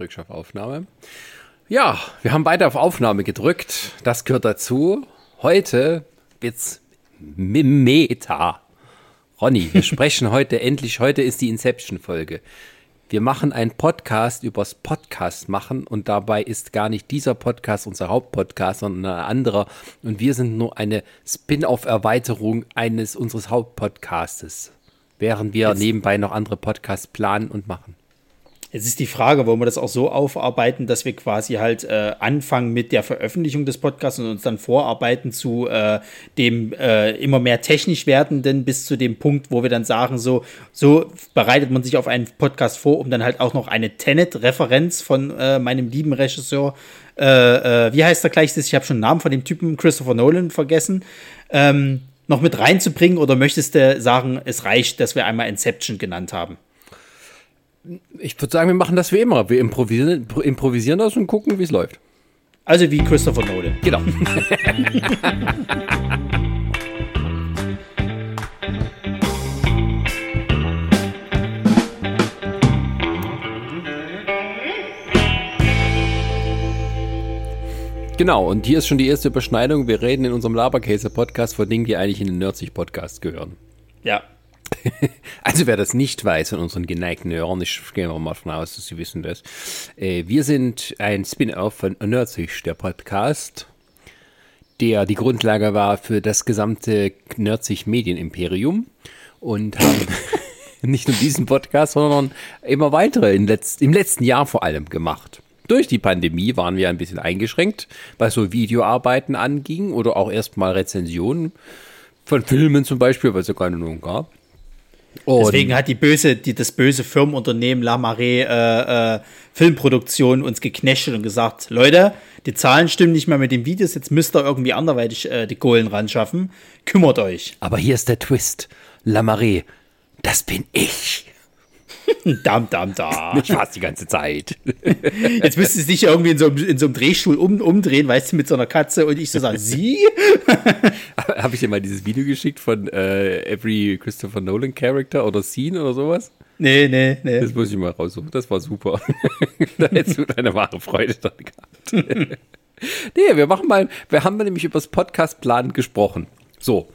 Auf Aufnahme. Ja, wir haben beide auf Aufnahme gedrückt. Das gehört dazu. Heute wird's Meta. Ronny, wir sprechen heute endlich, heute ist die Inception-Folge. Wir machen einen Podcast übers Podcast machen und dabei ist gar nicht dieser Podcast unser Hauptpodcast, sondern ein anderer. Und wir sind nur eine Spin-off-Erweiterung eines unseres Hauptpodcastes, während wir Jetzt. nebenbei noch andere Podcasts planen und machen. Jetzt ist die Frage, wollen wir das auch so aufarbeiten, dass wir quasi halt äh, anfangen mit der Veröffentlichung des Podcasts und uns dann vorarbeiten zu äh, dem äh, immer mehr technisch werdenden bis zu dem Punkt, wo wir dann sagen, so, so bereitet man sich auf einen Podcast vor, um dann halt auch noch eine Tenet-Referenz von äh, meinem lieben Regisseur, äh, äh, wie heißt er gleich? Ich habe schon den Namen von dem Typen, Christopher Nolan, vergessen. Ähm, noch mit reinzubringen oder möchtest du sagen, es reicht, dass wir einmal Inception genannt haben? Ich würde sagen, wir machen das wie immer. Wir improvisieren, improvisieren das und gucken, wie es läuft. Also wie Christopher Nolan. Genau. Genau, und hier ist schon die erste Überschneidung. Wir reden in unserem Laberkäse-Podcast von Dingen, die eigentlich in den Nerdsich-Podcast gehören. Ja, Also wer das nicht weiß von unseren geneigten Hörern, ich gehe mal davon aus, dass sie wissen das. Äh, wir sind ein Spin-off von Nerdsich, der Podcast, der die Grundlage war für das gesamte Nerdsich Medienimperium und haben nicht nur diesen Podcast, sondern immer weitere im letzten Jahr vor allem gemacht. Durch die Pandemie waren wir ein bisschen eingeschränkt, was so Videoarbeiten anging oder auch erstmal Rezensionen von Filmen zum Beispiel, weil es ja keine Nun gab. Und Deswegen hat die böse, die, das böse Firmenunternehmen La Marée äh, äh, Filmproduktion uns geknechtet und gesagt, Leute, die Zahlen stimmen nicht mehr mit den Videos, jetzt müsst ihr irgendwie anderweitig äh, die Kohlen ran schaffen. Kümmert euch. Aber hier ist der Twist. La Marée, das bin ich. dam, dam, dam. Ich war's die ganze Zeit. Jetzt müsstest du dich irgendwie in so, in so einem Drehstuhl um, umdrehen, weißt du, mit so einer Katze und ich so sagen, sie? Habe ich dir mal dieses Video geschickt von äh, Every Christopher Nolan Character oder Scene oder sowas? Nee, nee, nee. Das muss ich mal raussuchen. Das war super. da hättest du deine wahre Freude dran gehabt. nee, wir machen mal, wir haben nämlich über das Podcast-Plan gesprochen. So.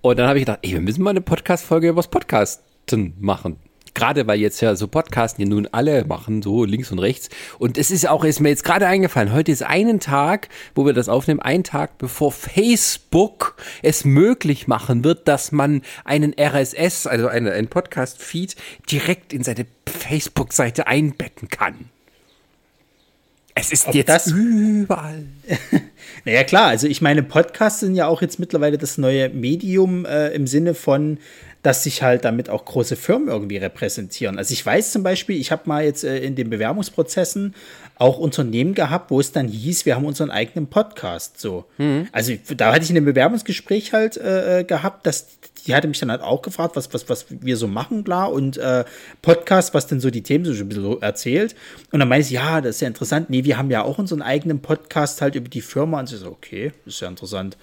Und dann habe ich gedacht, ey, wir müssen mal eine Podcast-Folge über das Podcasten machen gerade weil jetzt ja so Podcasten ja nun alle machen, so links und rechts. Und es ist auch, ist mir jetzt gerade eingefallen, heute ist einen Tag, wo wir das aufnehmen, ein Tag bevor Facebook es möglich machen wird, dass man einen RSS, also einen, einen Podcast-Feed, direkt in seine Facebook-Seite einbetten kann. Es ist Ob jetzt das überall. naja, klar, also ich meine, Podcasts sind ja auch jetzt mittlerweile das neue Medium äh, im Sinne von, dass sich halt damit auch große Firmen irgendwie repräsentieren. Also ich weiß zum Beispiel, ich habe mal jetzt äh, in den Bewerbungsprozessen auch Unternehmen gehabt, wo es dann hieß, wir haben unseren eigenen Podcast. So, mhm. also da hatte ich in dem Bewerbungsgespräch halt äh, äh, gehabt, dass die hatte mich dann halt auch gefragt, was was was wir so machen, klar und äh, Podcast, was denn so die Themen so ein bisschen erzählt. Und dann meinte ich, ja, das ist ja interessant. Nee, wir haben ja auch unseren eigenen Podcast halt über die Firma. Und sie so, okay, das ist ja interessant.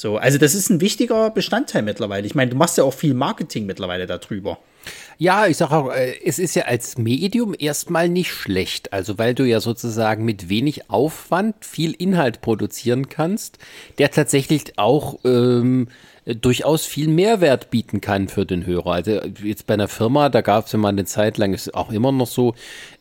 So, also das ist ein wichtiger Bestandteil mittlerweile. Ich meine, du machst ja auch viel Marketing mittlerweile darüber. Ja, ich sage auch, äh, es ist ja als Medium erstmal nicht schlecht. Also weil du ja sozusagen mit wenig Aufwand viel Inhalt produzieren kannst, der tatsächlich auch ähm, durchaus viel Mehrwert bieten kann für den Hörer. Also jetzt bei einer Firma, da gab es ja mal eine Zeit lang, ist auch immer noch so,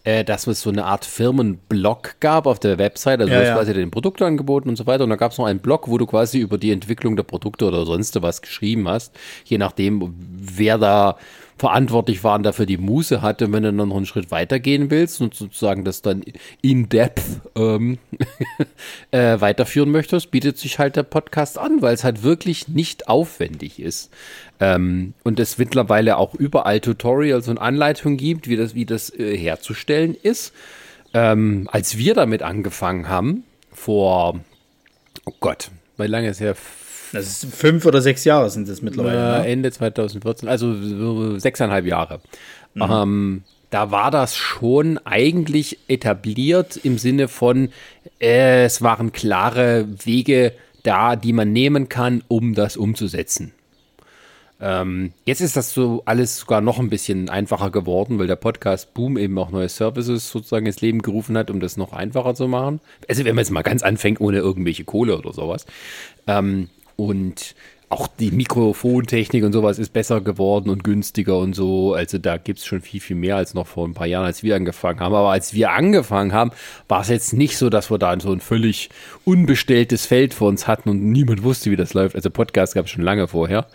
äh, dass es so eine Art Firmenblog gab auf der Website, also ja, ja. quasi den Produkte angeboten und so weiter. Und da gab es noch einen Blog, wo du quasi über die Entwicklung der Produkte oder sonst was geschrieben hast, je nachdem, wer da verantwortlich waren, dafür die Muße hatte, wenn du dann noch einen Schritt weitergehen willst und sozusagen das dann in depth ähm, äh, weiterführen möchtest, bietet sich halt der Podcast an, weil es halt wirklich nicht aufwendig ist. Ähm, und es mittlerweile auch überall Tutorials und Anleitungen gibt, wie das, wie das äh, herzustellen ist. Ähm, als wir damit angefangen haben, vor, oh Gott, wie lange ist her? Das ist fünf oder sechs Jahre sind es mittlerweile. Äh? Ende 2014, also sechseinhalb Jahre. Mhm. Ähm, da war das schon eigentlich etabliert im Sinne von, äh, es waren klare Wege da, die man nehmen kann, um das umzusetzen. Ähm, jetzt ist das so alles sogar noch ein bisschen einfacher geworden, weil der Podcast Boom eben auch neue Services sozusagen ins Leben gerufen hat, um das noch einfacher zu machen. Also wenn man jetzt mal ganz anfängt, ohne irgendwelche Kohle oder sowas. Ähm, und auch die Mikrofontechnik und sowas ist besser geworden und günstiger und so. Also da gibt es schon viel, viel mehr als noch vor ein paar Jahren, als wir angefangen haben. Aber als wir angefangen haben, war es jetzt nicht so, dass wir da so ein völlig unbestelltes Feld vor uns hatten und niemand wusste, wie das läuft. Also Podcast gab es schon lange vorher.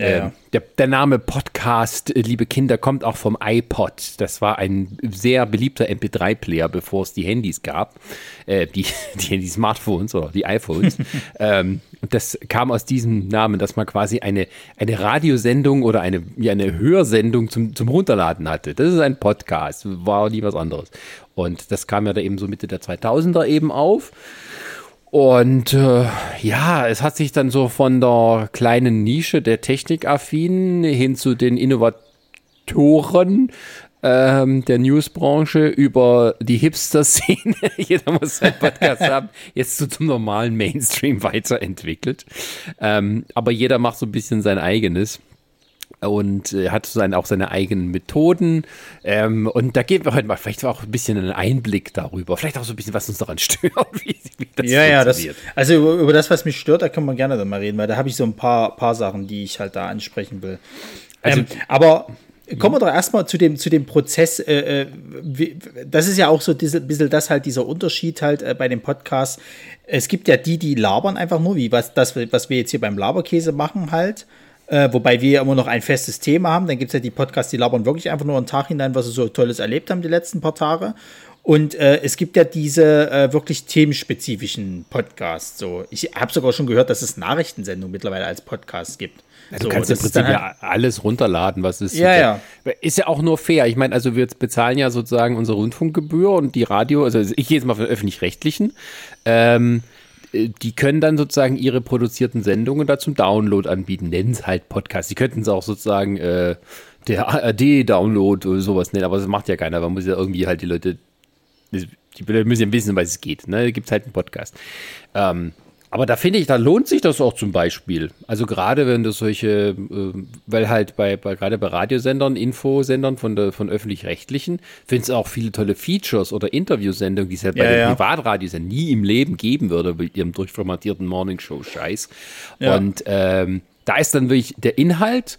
Ja, ähm, ja. Der, der, Name Podcast, äh, liebe Kinder, kommt auch vom iPod. Das war ein sehr beliebter MP3-Player, bevor es die Handys gab. Äh, die, die, die Smartphones oder die iPhones. ähm, und das kam aus diesem Namen, dass man quasi eine, eine Radiosendung oder eine, ja, eine Hörsendung zum, zum Runterladen hatte. Das ist ein Podcast, war nie was anderes. Und das kam ja da eben so Mitte der 2000er eben auf. Und äh, ja, es hat sich dann so von der kleinen Nische der Technikaffinen hin zu den Innovatoren ähm, der Newsbranche über die Hipster-Szene, jeder muss seinen Podcast haben, jetzt so zum normalen Mainstream weiterentwickelt. Ähm, aber jeder macht so ein bisschen sein eigenes und äh, hat sein, auch seine eigenen Methoden. Ähm, und da geben wir heute mal vielleicht auch ein bisschen einen Einblick darüber. Vielleicht auch so ein bisschen, was uns daran stört, wie, wie das ja, ja, das, also über, über, das, was mich stört, da können wir gerne dann mal reden, weil da habe ich so ein paar, paar Sachen, die ich halt da ansprechen will. Also, ähm, aber Kommen wir doch erstmal zu dem, zu dem Prozess. Äh, äh wie, das ist ja auch so ein bisschen das halt, dieser Unterschied halt äh, bei dem Podcast. Es gibt ja die, die labern einfach nur, wie was, das, was wir jetzt hier beim Laberkäse machen halt. Äh, wobei wir ja immer noch ein festes Thema haben. Dann gibt es ja die Podcasts, die labern wirklich einfach nur einen Tag hinein, was sie so Tolles erlebt haben die letzten paar Tage. Und äh, es gibt ja diese äh, wirklich themenspezifischen Podcasts. So, ich habe sogar schon gehört, dass es Nachrichtensendungen mittlerweile als Podcast gibt. Ja, du so, kannst im Prinzip halt ja alles runterladen, was ist. Ja, ja. Ist ja auch nur fair. Ich meine, also wir bezahlen ja sozusagen unsere Rundfunkgebühr und die Radio, also ich gehe jetzt mal von öffentlich-rechtlichen. Ähm, äh, die können dann sozusagen ihre produzierten Sendungen da zum Download anbieten, nennen es halt Podcast. Sie könnten es auch sozusagen äh, der ARD-Download oder sowas nennen, aber das macht ja keiner. Man muss ja irgendwie halt die Leute, die müssen ja wissen, was es geht. Ne? Da gibt es halt einen Podcast. Ähm, aber da finde ich, da lohnt sich das auch zum Beispiel. Also gerade wenn du solche, äh, weil halt bei, bei gerade bei Radiosendern, Infosendern von der von öffentlich-rechtlichen, findest du auch viele tolle Features oder Interviewsendungen, die es halt ja, bei den Privatradios ja nie im Leben geben würde, mit ihrem durchformatierten Morningshow-Scheiß. Ja. Und ähm, da ist dann wirklich der Inhalt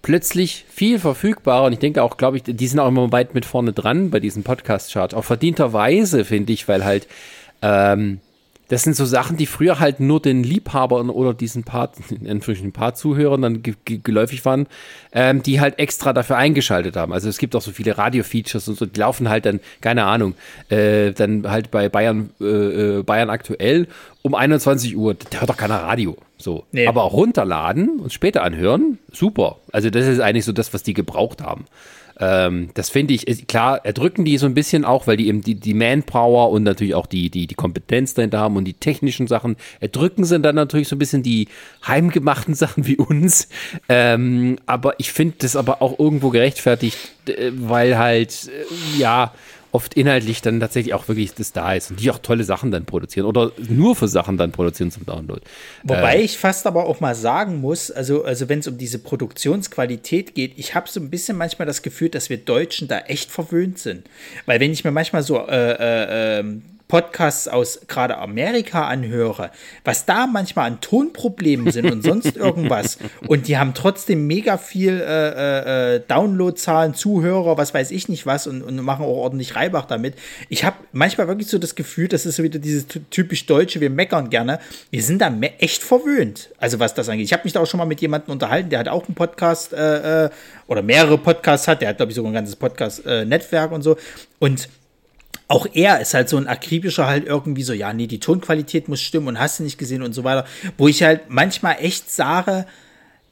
plötzlich viel verfügbarer und ich denke auch, glaube ich, die sind auch immer weit mit vorne dran bei diesen Podcast-Charts. Auch verdienterweise, finde ich, weil halt ähm, das sind so Sachen, die früher halt nur den Liebhabern oder diesen paar, in paar Zuhörern dann geläufig waren, ähm, die halt extra dafür eingeschaltet haben. Also es gibt auch so viele Radio-Features und so, die laufen halt dann, keine Ahnung, äh, dann halt bei Bayern, äh, äh Bayern aktuell um 21 Uhr, da hört doch keiner Radio. So. Nee. Aber auch runterladen und später anhören, super. Also das ist eigentlich so das, was die gebraucht haben. Ähm, das finde ich, klar, erdrücken die so ein bisschen auch, weil die eben die, die Manpower und natürlich auch die, die, die Kompetenz dahinter haben und die technischen Sachen erdrücken sind dann natürlich so ein bisschen die heimgemachten Sachen wie uns. Ähm, aber ich finde das aber auch irgendwo gerechtfertigt, äh, weil halt, äh, ja, oft inhaltlich dann tatsächlich auch wirklich das da ist und die auch tolle Sachen dann produzieren oder nur für Sachen dann produzieren zum Download. Wobei äh, ich fast aber auch mal sagen muss, also, also wenn es um diese Produktionsqualität geht, ich habe so ein bisschen manchmal das Gefühl, dass wir Deutschen da echt verwöhnt sind. Weil wenn ich mir manchmal so äh, äh, ähm, Podcasts aus gerade Amerika anhöre, was da manchmal an Tonproblemen sind und sonst irgendwas. Und die haben trotzdem mega viel äh, äh, äh, Downloadzahlen, Zuhörer, was weiß ich nicht was und, und machen auch ordentlich Reibach damit. Ich habe manchmal wirklich so das Gefühl, das ist so wieder dieses typisch Deutsche, wir meckern gerne. Wir sind da echt verwöhnt, also was das angeht. Ich habe mich da auch schon mal mit jemandem unterhalten, der hat auch einen Podcast äh, äh oder mehrere Podcasts hat, der hat, glaube ich, sogar ein ganzes Podcast-Netzwerk äh, und so. Und auch er ist halt so ein akribischer halt irgendwie so, ja, nee, die Tonqualität muss stimmen und hast du nicht gesehen und so weiter. Wo ich halt manchmal echt sage,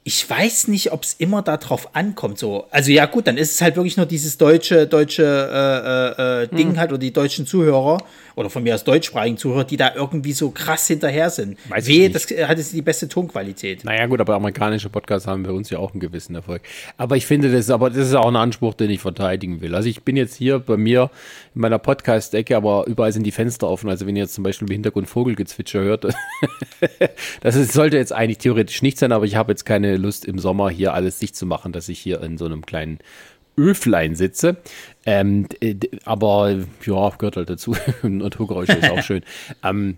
ich weiß nicht, ob es immer darauf ankommt. So, also ja gut, dann ist es halt wirklich nur dieses deutsche, deutsche äh, äh, äh Ding hm. halt oder die deutschen Zuhörer oder von mir aus deutschsprachigen Zuhörer, die da irgendwie so krass hinterher sind. Weiß Wehe, das hat jetzt die beste Tonqualität. Naja gut, aber amerikanische Podcasts haben bei uns ja auch einen gewissen Erfolg. Aber ich finde das, aber das ist auch ein Anspruch, den ich verteidigen will. Also ich bin jetzt hier bei mir in meiner Podcast-Ecke, aber überall sind die Fenster offen. Also wenn ihr jetzt zum Beispiel im Hintergrund Vogelgezwitscher hört, das ist, sollte jetzt eigentlich theoretisch nicht sein, aber ich habe jetzt keine keine Lust im Sommer hier alles dicht zu machen, dass ich hier in so einem kleinen Öflein sitze. Ähm, aber ja, gehört halt dazu. Naturgeräusche ist auch schön. Ähm,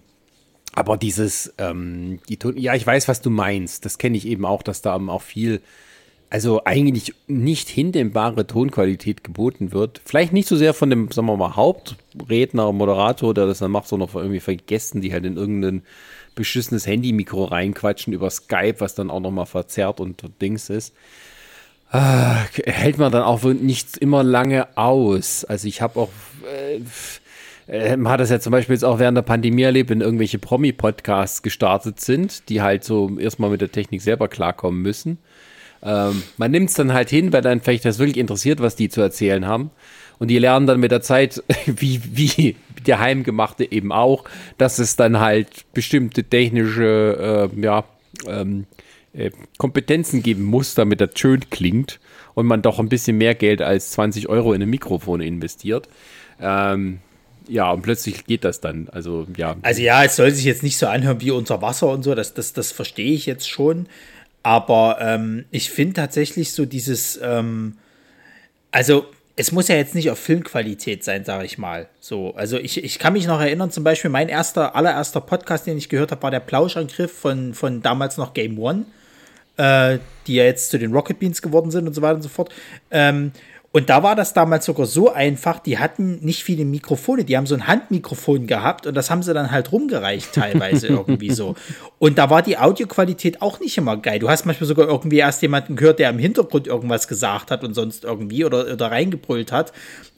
aber dieses, ähm, die Ton ja, ich weiß, was du meinst. Das kenne ich eben auch, dass da auch viel, also eigentlich nicht hinnehmbare Tonqualität geboten wird. Vielleicht nicht so sehr von dem, sagen wir mal, Hauptredner, Moderator, der das dann macht, sondern von irgendwie vergessen, die halt in irgendein beschissenes Handy-Mikro reinquatschen über Skype, was dann auch nochmal verzerrt und Dings ist. Ah, hält man dann auch nicht immer lange aus. Also ich habe auch, äh, äh, man hat das ja zum Beispiel jetzt auch während der Pandemie erlebt, wenn irgendwelche Promi-Podcasts gestartet sind, die halt so erstmal mit der Technik selber klarkommen müssen. Ähm, man nimmt es dann halt hin, weil dann vielleicht das wirklich interessiert, was die zu erzählen haben. Und die lernen dann mit der Zeit, wie, wie der Heimgemachte eben auch, dass es dann halt bestimmte technische, äh, ja, ähm, äh, Kompetenzen geben muss, damit das schön klingt und man doch ein bisschen mehr Geld als 20 Euro in ein Mikrofon investiert. Ähm, ja, und plötzlich geht das dann. Also, ja. Also, ja, es soll sich jetzt nicht so anhören wie unter Wasser und so, das, das, das verstehe ich jetzt schon. Aber ähm, ich finde tatsächlich so dieses, ähm, also es muss ja jetzt nicht auf Filmqualität sein, sage ich mal. So, also ich, ich kann mich noch erinnern, zum Beispiel mein erster, allererster Podcast, den ich gehört habe, war der Plauschangriff von, von damals noch Game One äh, die ja jetzt zu den Rocket Beans geworden sind und so weiter und so fort. Ähm, und da war das damals sogar so einfach, die hatten nicht viele Mikrofone, die haben so ein Handmikrofon gehabt und das haben sie dann halt rumgereicht teilweise irgendwie so. Und da war die Audioqualität auch nicht immer geil. Du hast manchmal sogar irgendwie erst jemanden gehört, der im Hintergrund irgendwas gesagt hat und sonst irgendwie oder, oder reingebrüllt hat.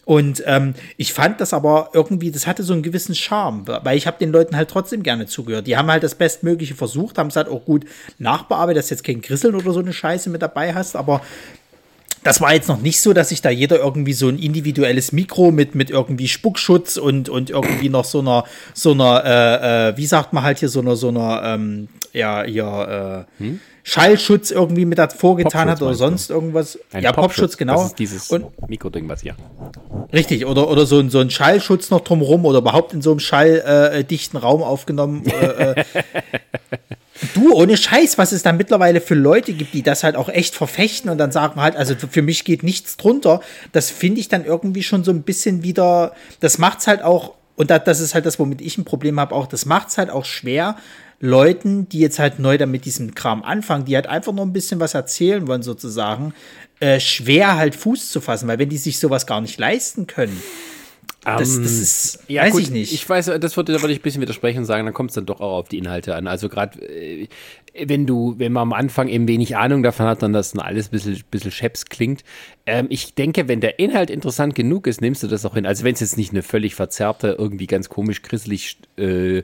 Und ähm, ich fand das aber irgendwie, das hatte so einen gewissen Charme, weil ich habe den Leuten halt trotzdem gerne zugehört. Die haben halt das Bestmögliche versucht, haben es halt auch gut nachbearbeitet, dass jetzt kein Grisseln oder so eine Scheiße mit dabei hast, aber das war jetzt noch nicht so, dass sich da jeder irgendwie so ein individuelles Mikro mit, mit irgendwie Spuckschutz und, und irgendwie noch so einer, so einer, äh, äh, wie sagt man halt hier, so einer, so einer, ähm, ja, ja, äh, hm? Schallschutz irgendwie mit davor getan hat oder sonst du? irgendwas. Ein ja, Popschutz, Popschutz genau. Das ist dieses und, Mikroding, was hier. Richtig, oder, oder so, ein, so ein Schallschutz noch drumherum oder überhaupt in so einem schalldichten äh, Raum aufgenommen. Du, ohne Scheiß, was es da mittlerweile für Leute gibt, die das halt auch echt verfechten und dann sagen halt, also für mich geht nichts drunter. Das finde ich dann irgendwie schon so ein bisschen wieder, das macht's halt auch, und das ist halt das, womit ich ein Problem habe, auch, das macht's halt auch schwer, Leuten, die jetzt halt neu damit diesem Kram anfangen, die halt einfach nur ein bisschen was erzählen wollen, sozusagen, äh, schwer halt Fuß zu fassen, weil wenn die sich sowas gar nicht leisten können, das, das ähm, ist, ja, weiß gut, ich nicht. Ich weiß, das würde, da würde ich ein bisschen widersprechen und sagen, dann kommt es dann doch auch auf die Inhalte an. Also gerade, äh, wenn du, wenn man am Anfang eben wenig Ahnung davon hat, dann das dann alles ein bisschen, bisschen scheps klingt. Ähm, ich denke, wenn der Inhalt interessant genug ist, nimmst du das auch hin. Also wenn es jetzt nicht eine völlig verzerrte, irgendwie ganz komisch, grisselig, äh,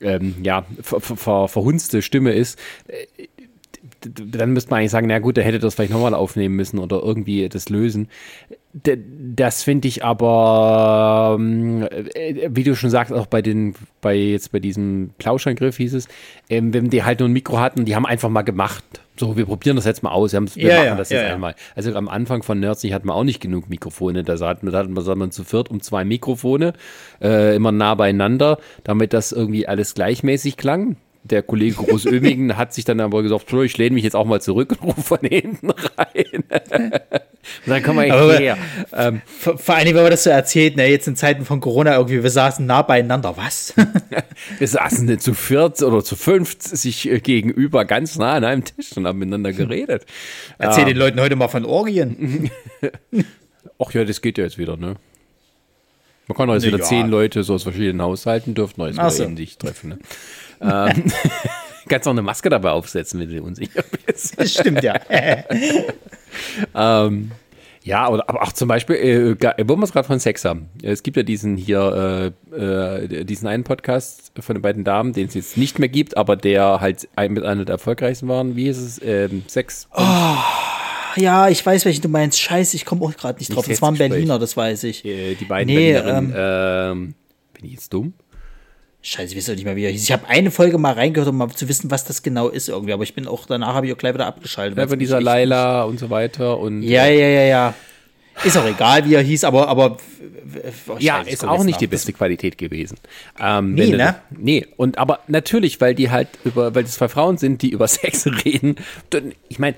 ähm, ja, ver, ver, verhunzte Stimme ist, äh, dann müsste man eigentlich sagen, na gut, der hätte das vielleicht nochmal aufnehmen müssen oder irgendwie das lösen. Das finde ich aber, ähm, äh, wie du schon sagst, auch bei den, bei jetzt bei diesem Plauschangriff hieß es, ähm, wenn die halt nur ein Mikro hatten, die haben einfach mal gemacht. So, wir probieren das jetzt mal aus. Wir, wir ja, machen das ja, jetzt ja. einmal. Also am Anfang von Nerdsy hatten wir auch nicht genug Mikrofone. Da hatten, da hatten wir zu viert um zwei Mikrofone, äh, immer nah beieinander, damit das irgendwie alles gleichmäßig klang der Kollege Großömigen hat sich dann aber gesagt, ich lehne mich jetzt auch mal zurück und rufe von hinten rein. dann kommen wir aber, her. Ähm, vor, vor allem, wenn man das so erzählt, ne, jetzt in Zeiten von Corona irgendwie, wir saßen nah beieinander, was? wir saßen zu viert oder zu fünft sich äh, gegenüber ganz nah an einem Tisch und haben miteinander geredet. Erzähl ähm, den Leuten heute mal von Orgien. Ach ja, das geht ja jetzt wieder, ne? Man kann auch jetzt nee, wieder ja. zehn Leute so aus verschiedenen Haushalten dürfen jetzt mal so. eben sich treffen. Ne? Ähm, kannst auch eine Maske dabei aufsetzen, wenn du unsicher bist. Das stimmt ja. ähm, ja, oder, aber auch zum Beispiel, äh, wo wir es gerade von Sex haben. Es gibt ja diesen hier, äh, äh, diesen einen Podcast von den beiden Damen, den es jetzt nicht mehr gibt, aber der halt ein, mit einer der erfolgreichsten waren. Wie ist es? Ähm, Sex. Oh, ja, ich weiß, welchen du meinst. Scheiße, ich komme auch gerade nicht drauf. Nicht das waren Berliner, das weiß ich. Die, die beiden nee, Berlinerinnen. Ähm, ähm, bin ich jetzt dumm? Scheiße, ich weiß nicht mehr, wie er hieß. Ich habe eine Folge mal reingehört, um mal zu wissen, was das genau ist irgendwie. Aber ich bin auch, danach habe ich auch gleich wieder abgeschaltet. Ja, von dieser Laila und so weiter. Und, ja, ja, ja, ja. Ist auch egal, wie er hieß, aber, aber ja, ist auch nicht die beste Qualität gewesen. Ähm, nee, ne? Nee, und aber natürlich, weil die halt über, weil das zwei Frauen sind, die über Sex reden. Ich meine,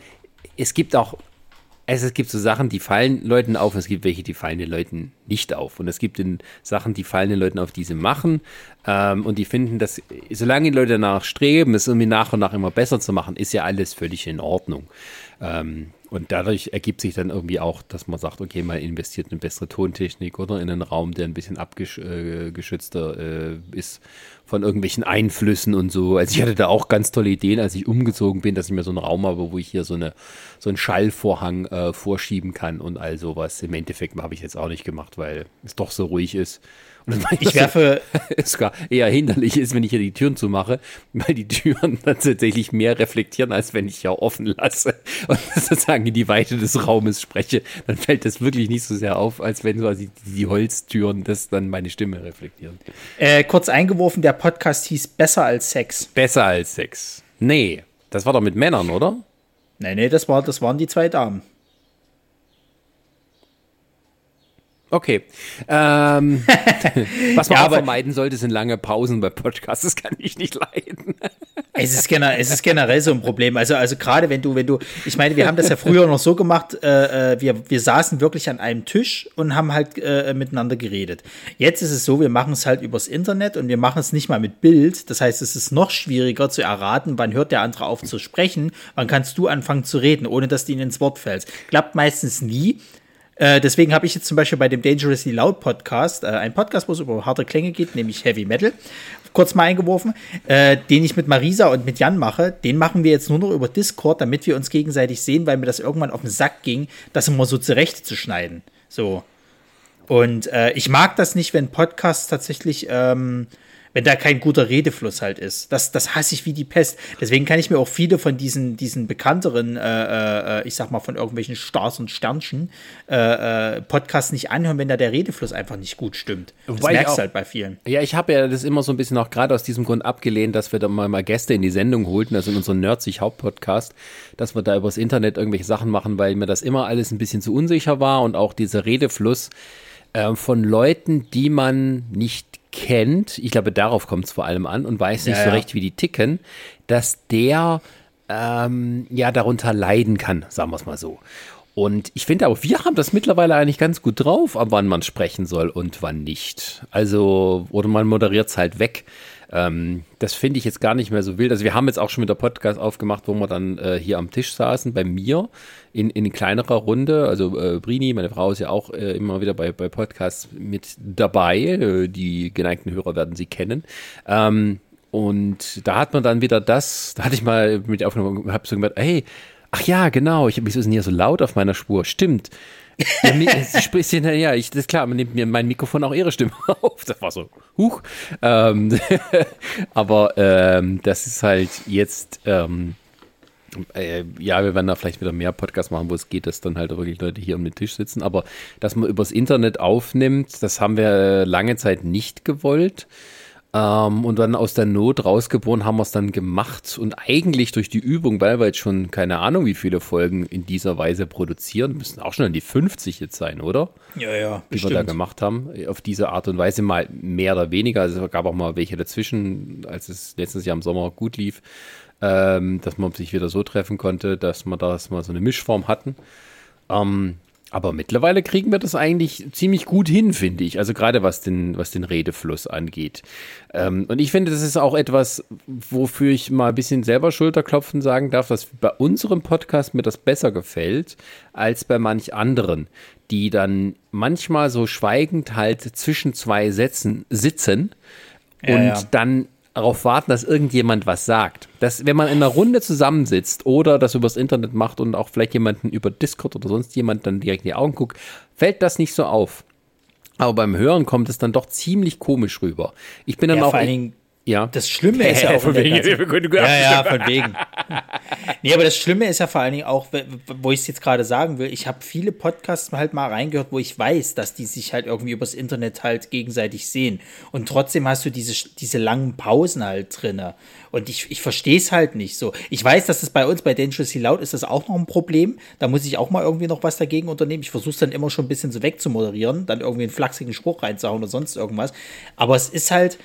es gibt auch es, es gibt so Sachen, die fallen Leuten auf, und es gibt welche, die fallen den Leuten nicht auf. Und es gibt Sachen, die fallen den Leuten auf, die sie machen. Ähm, und die finden, dass, solange die Leute danach streben, es irgendwie nach und nach immer besser zu machen, ist ja alles völlig in Ordnung. Ähm, und dadurch ergibt sich dann irgendwie auch, dass man sagt, okay, man investiert in bessere Tontechnik oder in einen Raum, der ein bisschen abgeschützter äh, ist von irgendwelchen Einflüssen und so. Also ich hatte da auch ganz tolle Ideen, als ich umgezogen bin, dass ich mir so einen Raum habe, wo ich hier so, eine, so einen Schallvorhang äh, vorschieben kann und all sowas. Im Endeffekt habe ich jetzt auch nicht gemacht, weil es doch so ruhig ist. ich werfe. Es gar eher hinderlich ist, wenn ich hier die Türen zumache, weil die Türen dann tatsächlich mehr reflektieren, als wenn ich ja offen lasse und sozusagen in die Weite des Raumes spreche. Dann fällt das wirklich nicht so sehr auf, als wenn quasi die Holztüren das dann meine Stimme reflektieren. Äh, kurz eingeworfen, der Podcast hieß Besser als Sex. Besser als Sex. Nee, das war doch mit Männern, oder? Nee, nee, das, war, das waren die zwei Damen. Okay. Ähm, was man ja, auch vermeiden sollte, sind lange Pausen bei Podcasts. Das kann ich nicht leiden. Es ist, generell, es ist generell so ein Problem. Also, also gerade wenn du, wenn du, ich meine, wir haben das ja früher noch so gemacht, äh, äh, wir, wir saßen wirklich an einem Tisch und haben halt äh, miteinander geredet. Jetzt ist es so, wir machen es halt übers Internet und wir machen es nicht mal mit Bild. Das heißt, es ist noch schwieriger zu erraten, wann hört der andere auf zu sprechen, wann kannst du anfangen zu reden, ohne dass du ihnen ins Wort fällst. Klappt meistens nie. Äh, deswegen habe ich jetzt zum Beispiel bei dem Dangerously Loud Podcast, äh, ein Podcast, wo es über harte Klänge geht, nämlich Heavy Metal, kurz mal eingeworfen, äh, den ich mit Marisa und mit Jan mache. Den machen wir jetzt nur noch über Discord, damit wir uns gegenseitig sehen, weil mir das irgendwann auf den Sack ging, das immer so zurechtzuschneiden. So. Und äh, ich mag das nicht, wenn Podcasts tatsächlich ähm, wenn da kein guter Redefluss halt ist. Das, das hasse ich wie die Pest. Deswegen kann ich mir auch viele von diesen, diesen bekannteren, äh, äh, ich sag mal, von irgendwelchen Stars und Sternchen äh, äh, Podcasts nicht anhören, wenn da der Redefluss einfach nicht gut stimmt. Das Wobei merkst du halt bei vielen. Ja, ich habe ja das immer so ein bisschen auch gerade aus diesem Grund abgelehnt, dass wir da mal, mal Gäste in die Sendung holten, also in unseren Nerdsig Hauptpodcast, dass wir da übers Internet irgendwelche Sachen machen, weil mir das immer alles ein bisschen zu unsicher war und auch dieser Redefluss äh, von Leuten, die man nicht kennt, ich glaube, darauf kommt es vor allem an und weiß nicht ja, so recht, wie die ticken, dass der ähm, ja darunter leiden kann, sagen wir es mal so. Und ich finde auch, wir haben das mittlerweile eigentlich ganz gut drauf, ab wann man sprechen soll und wann nicht. Also, oder man moderiert es halt weg. Ähm, das finde ich jetzt gar nicht mehr so wild. Also wir haben jetzt auch schon mit der Podcast aufgemacht, wo wir dann äh, hier am Tisch saßen, bei mir, in, in kleinerer Runde. Also äh, Brini, meine Frau ist ja auch äh, immer wieder bei, bei Podcasts mit dabei. Äh, die geneigten Hörer werden sie kennen. Ähm, und da hat man dann wieder das, da hatte ich mal mit aufgenommen, habe so gemerkt, hey, ach ja, genau, ich habe mich so hier so laut auf meiner Spur. Stimmt. Ja, sie spricht hinterher, ich, das ist klar, man nimmt mir mein Mikrofon auch ihre Stimme auf. Das war so, huch. Ähm, aber ähm, das ist halt jetzt, ähm, äh, ja, wir werden da vielleicht wieder mehr Podcasts machen, wo es geht, dass dann halt wirklich Leute hier um den Tisch sitzen. Aber dass man übers Internet aufnimmt, das haben wir lange Zeit nicht gewollt. Ähm, und dann aus der Not rausgeboren haben wir es dann gemacht und eigentlich durch die Übung, weil wir jetzt schon keine Ahnung, wie viele Folgen in dieser Weise produzieren, müssen auch schon an die 50 jetzt sein, oder? Ja, ja. Die bestimmt. wir da gemacht haben, auf diese Art und Weise mal mehr oder weniger. Also es gab auch mal welche dazwischen, als es letztes Jahr im Sommer gut lief, ähm, dass man sich wieder so treffen konnte, dass wir da mal so eine Mischform hatten. Ähm, aber mittlerweile kriegen wir das eigentlich ziemlich gut hin, finde ich. Also gerade was den, was den Redefluss angeht. Ähm, und ich finde, das ist auch etwas, wofür ich mal ein bisschen selber Schulterklopfen sagen darf, dass bei unserem Podcast mir das besser gefällt als bei manch anderen, die dann manchmal so schweigend halt zwischen zwei Sätzen sitzen und ja, ja. dann darauf warten, dass irgendjemand was sagt. Dass, wenn man in einer Runde zusammensitzt oder das übers Internet macht und auch vielleicht jemanden über Discord oder sonst jemand dann direkt in die Augen guckt, fällt das nicht so auf. Aber beim Hören kommt es dann doch ziemlich komisch rüber. Ich bin dann ja, auch. Vor allen Dingen ja. Das Schlimme ist ja auch. von wegen, ganzen, ja, ja, von wegen. nee, aber das Schlimme ist ja vor allen Dingen auch, wo ich es jetzt gerade sagen will, ich habe viele Podcasts halt mal reingehört, wo ich weiß, dass die sich halt irgendwie übers Internet halt gegenseitig sehen. Und trotzdem hast du diese, diese langen Pausen halt drinne. Und ich, ich verstehe es halt nicht so. Ich weiß, dass es bei uns bei Dangerously Loud ist das auch noch ein Problem. Da muss ich auch mal irgendwie noch was dagegen unternehmen. Ich versuche es dann immer schon ein bisschen so wegzumoderieren, dann irgendwie einen flachsigen Spruch reinzuhauen oder sonst irgendwas. Aber es ist halt,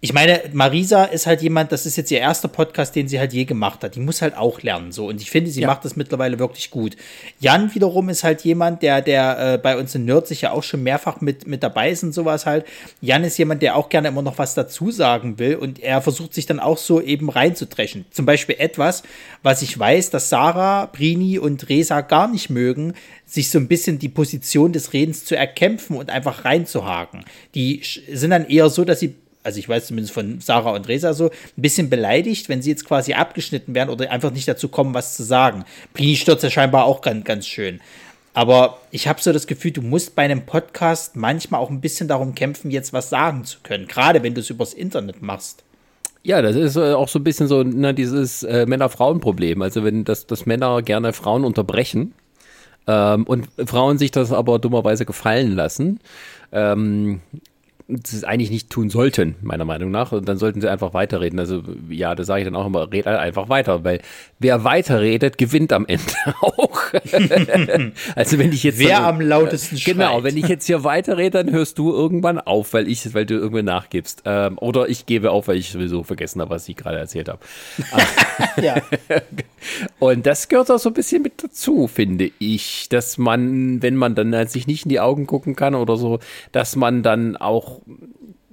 ich meine, Marisa ist halt jemand, das ist jetzt ihr erster Podcast, den sie halt je gemacht hat. Die muss halt auch lernen, so. Und ich finde, sie ja. macht das mittlerweile wirklich gut. Jan wiederum ist halt jemand, der, der äh, bei uns in Nerd sich ja auch schon mehrfach mit, mit dabei ist und sowas halt. Jan ist jemand, der auch gerne immer noch was dazu sagen will und er versucht sich dann auch so eben reinzudreschen. Zum Beispiel etwas, was ich weiß, dass Sarah, Brini und Resa gar nicht mögen, sich so ein bisschen die Position des Redens zu erkämpfen und einfach reinzuhaken. Die sind dann eher so, dass sie also ich weiß zumindest von Sarah und Resa so, ein bisschen beleidigt, wenn sie jetzt quasi abgeschnitten werden oder einfach nicht dazu kommen, was zu sagen. Plini stürzt ja scheinbar auch ganz, ganz schön. Aber ich habe so das Gefühl, du musst bei einem Podcast manchmal auch ein bisschen darum kämpfen, jetzt was sagen zu können, gerade wenn du es übers Internet machst. Ja, das ist äh, auch so ein bisschen so na, dieses äh, Männer-Frauen-Problem. Also wenn das, das Männer gerne Frauen unterbrechen ähm, und Frauen sich das aber dummerweise gefallen lassen, ähm, das eigentlich nicht tun sollten, meiner Meinung nach. Und dann sollten sie einfach weiterreden. Also ja, da sage ich dann auch immer, red halt einfach weiter, weil wer weiterredet, gewinnt am Ende auch. also wenn ich jetzt wer dann, am lautesten schreit. Genau, wenn ich jetzt hier weiterrede, dann hörst du irgendwann auf, weil ich, weil du irgendwann nachgibst. Ähm, oder ich gebe auf, weil ich sowieso vergessen habe, was ich gerade erzählt habe. ja. Und das gehört auch so ein bisschen mit dazu, finde ich, dass man, wenn man dann sich nicht in die Augen gucken kann oder so, dass man dann auch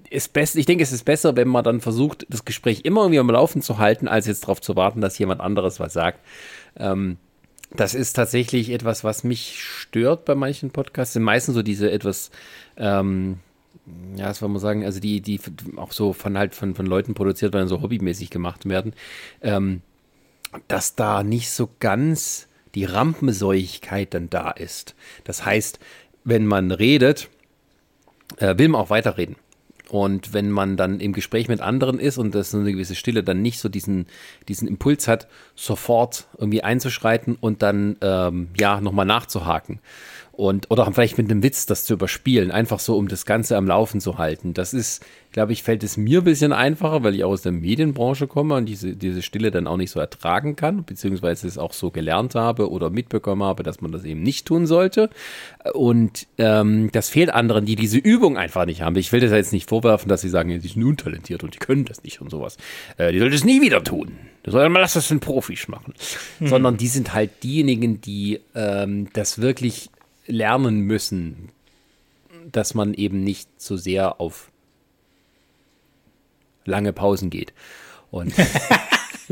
ist best, ich denke, es ist besser, wenn man dann versucht, das Gespräch immer irgendwie am Laufen zu halten, als jetzt darauf zu warten, dass jemand anderes was sagt. Ähm, das ist tatsächlich etwas, was mich stört bei manchen Podcasts. Sind meistens so diese etwas, ähm, ja, was soll man sagen, also die, die auch so von halt von, von Leuten produziert werden, so hobbymäßig gemacht werden, ähm, dass da nicht so ganz die Rampensäuigkeit dann da ist. Das heißt, wenn man redet, äh, will man auch weiterreden. Und wenn man dann im Gespräch mit anderen ist und das eine gewisse Stille dann nicht so diesen, diesen Impuls hat, sofort irgendwie einzuschreiten und dann ähm, ja nochmal nachzuhaken und oder vielleicht mit einem Witz das zu überspielen, einfach so, um das Ganze am Laufen zu halten. Das ist, glaube ich, fällt es mir ein bisschen einfacher, weil ich aus der Medienbranche komme und diese, diese Stille dann auch nicht so ertragen kann, beziehungsweise es auch so gelernt habe oder mitbekommen habe, dass man das eben nicht tun sollte. Und ähm, das fehlt anderen, die diese Übung einfach nicht haben. Ich will das jetzt nicht vorwerfen, dass sie sagen, ja, die sind untalentiert und die können das nicht und sowas. Äh, die sollten es nie wieder tun. Sondern man lass das den Profis machen. Mhm. Sondern die sind halt diejenigen, die ähm, das wirklich lernen müssen, dass man eben nicht so sehr auf lange Pausen geht. Und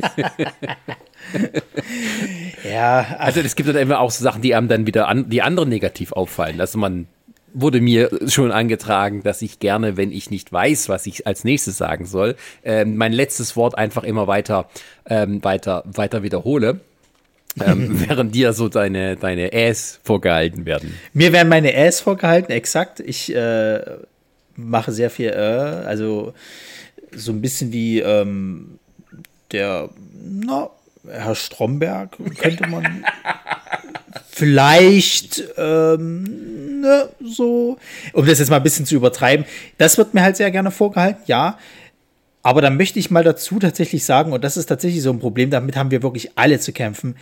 ja, also es gibt dann immer auch so Sachen, die einem dann wieder an, die anderen negativ auffallen. Also man wurde mir schon angetragen, dass ich gerne, wenn ich nicht weiß, was ich als nächstes sagen soll, äh, mein letztes Wort einfach immer weiter, ähm, weiter, weiter wiederhole ähm, während dir so deine, deine Äs vorgehalten werden. Mir werden meine Äs vorgehalten, exakt. Ich äh, mache sehr viel äh, also so ein bisschen wie ähm, der, na, Herr Stromberg, könnte man vielleicht ähm, ne, so, um das jetzt mal ein bisschen zu übertreiben. Das wird mir halt sehr gerne vorgehalten, ja. Aber da möchte ich mal dazu tatsächlich sagen, und das ist tatsächlich so ein Problem, damit haben wir wirklich alle zu kämpfen.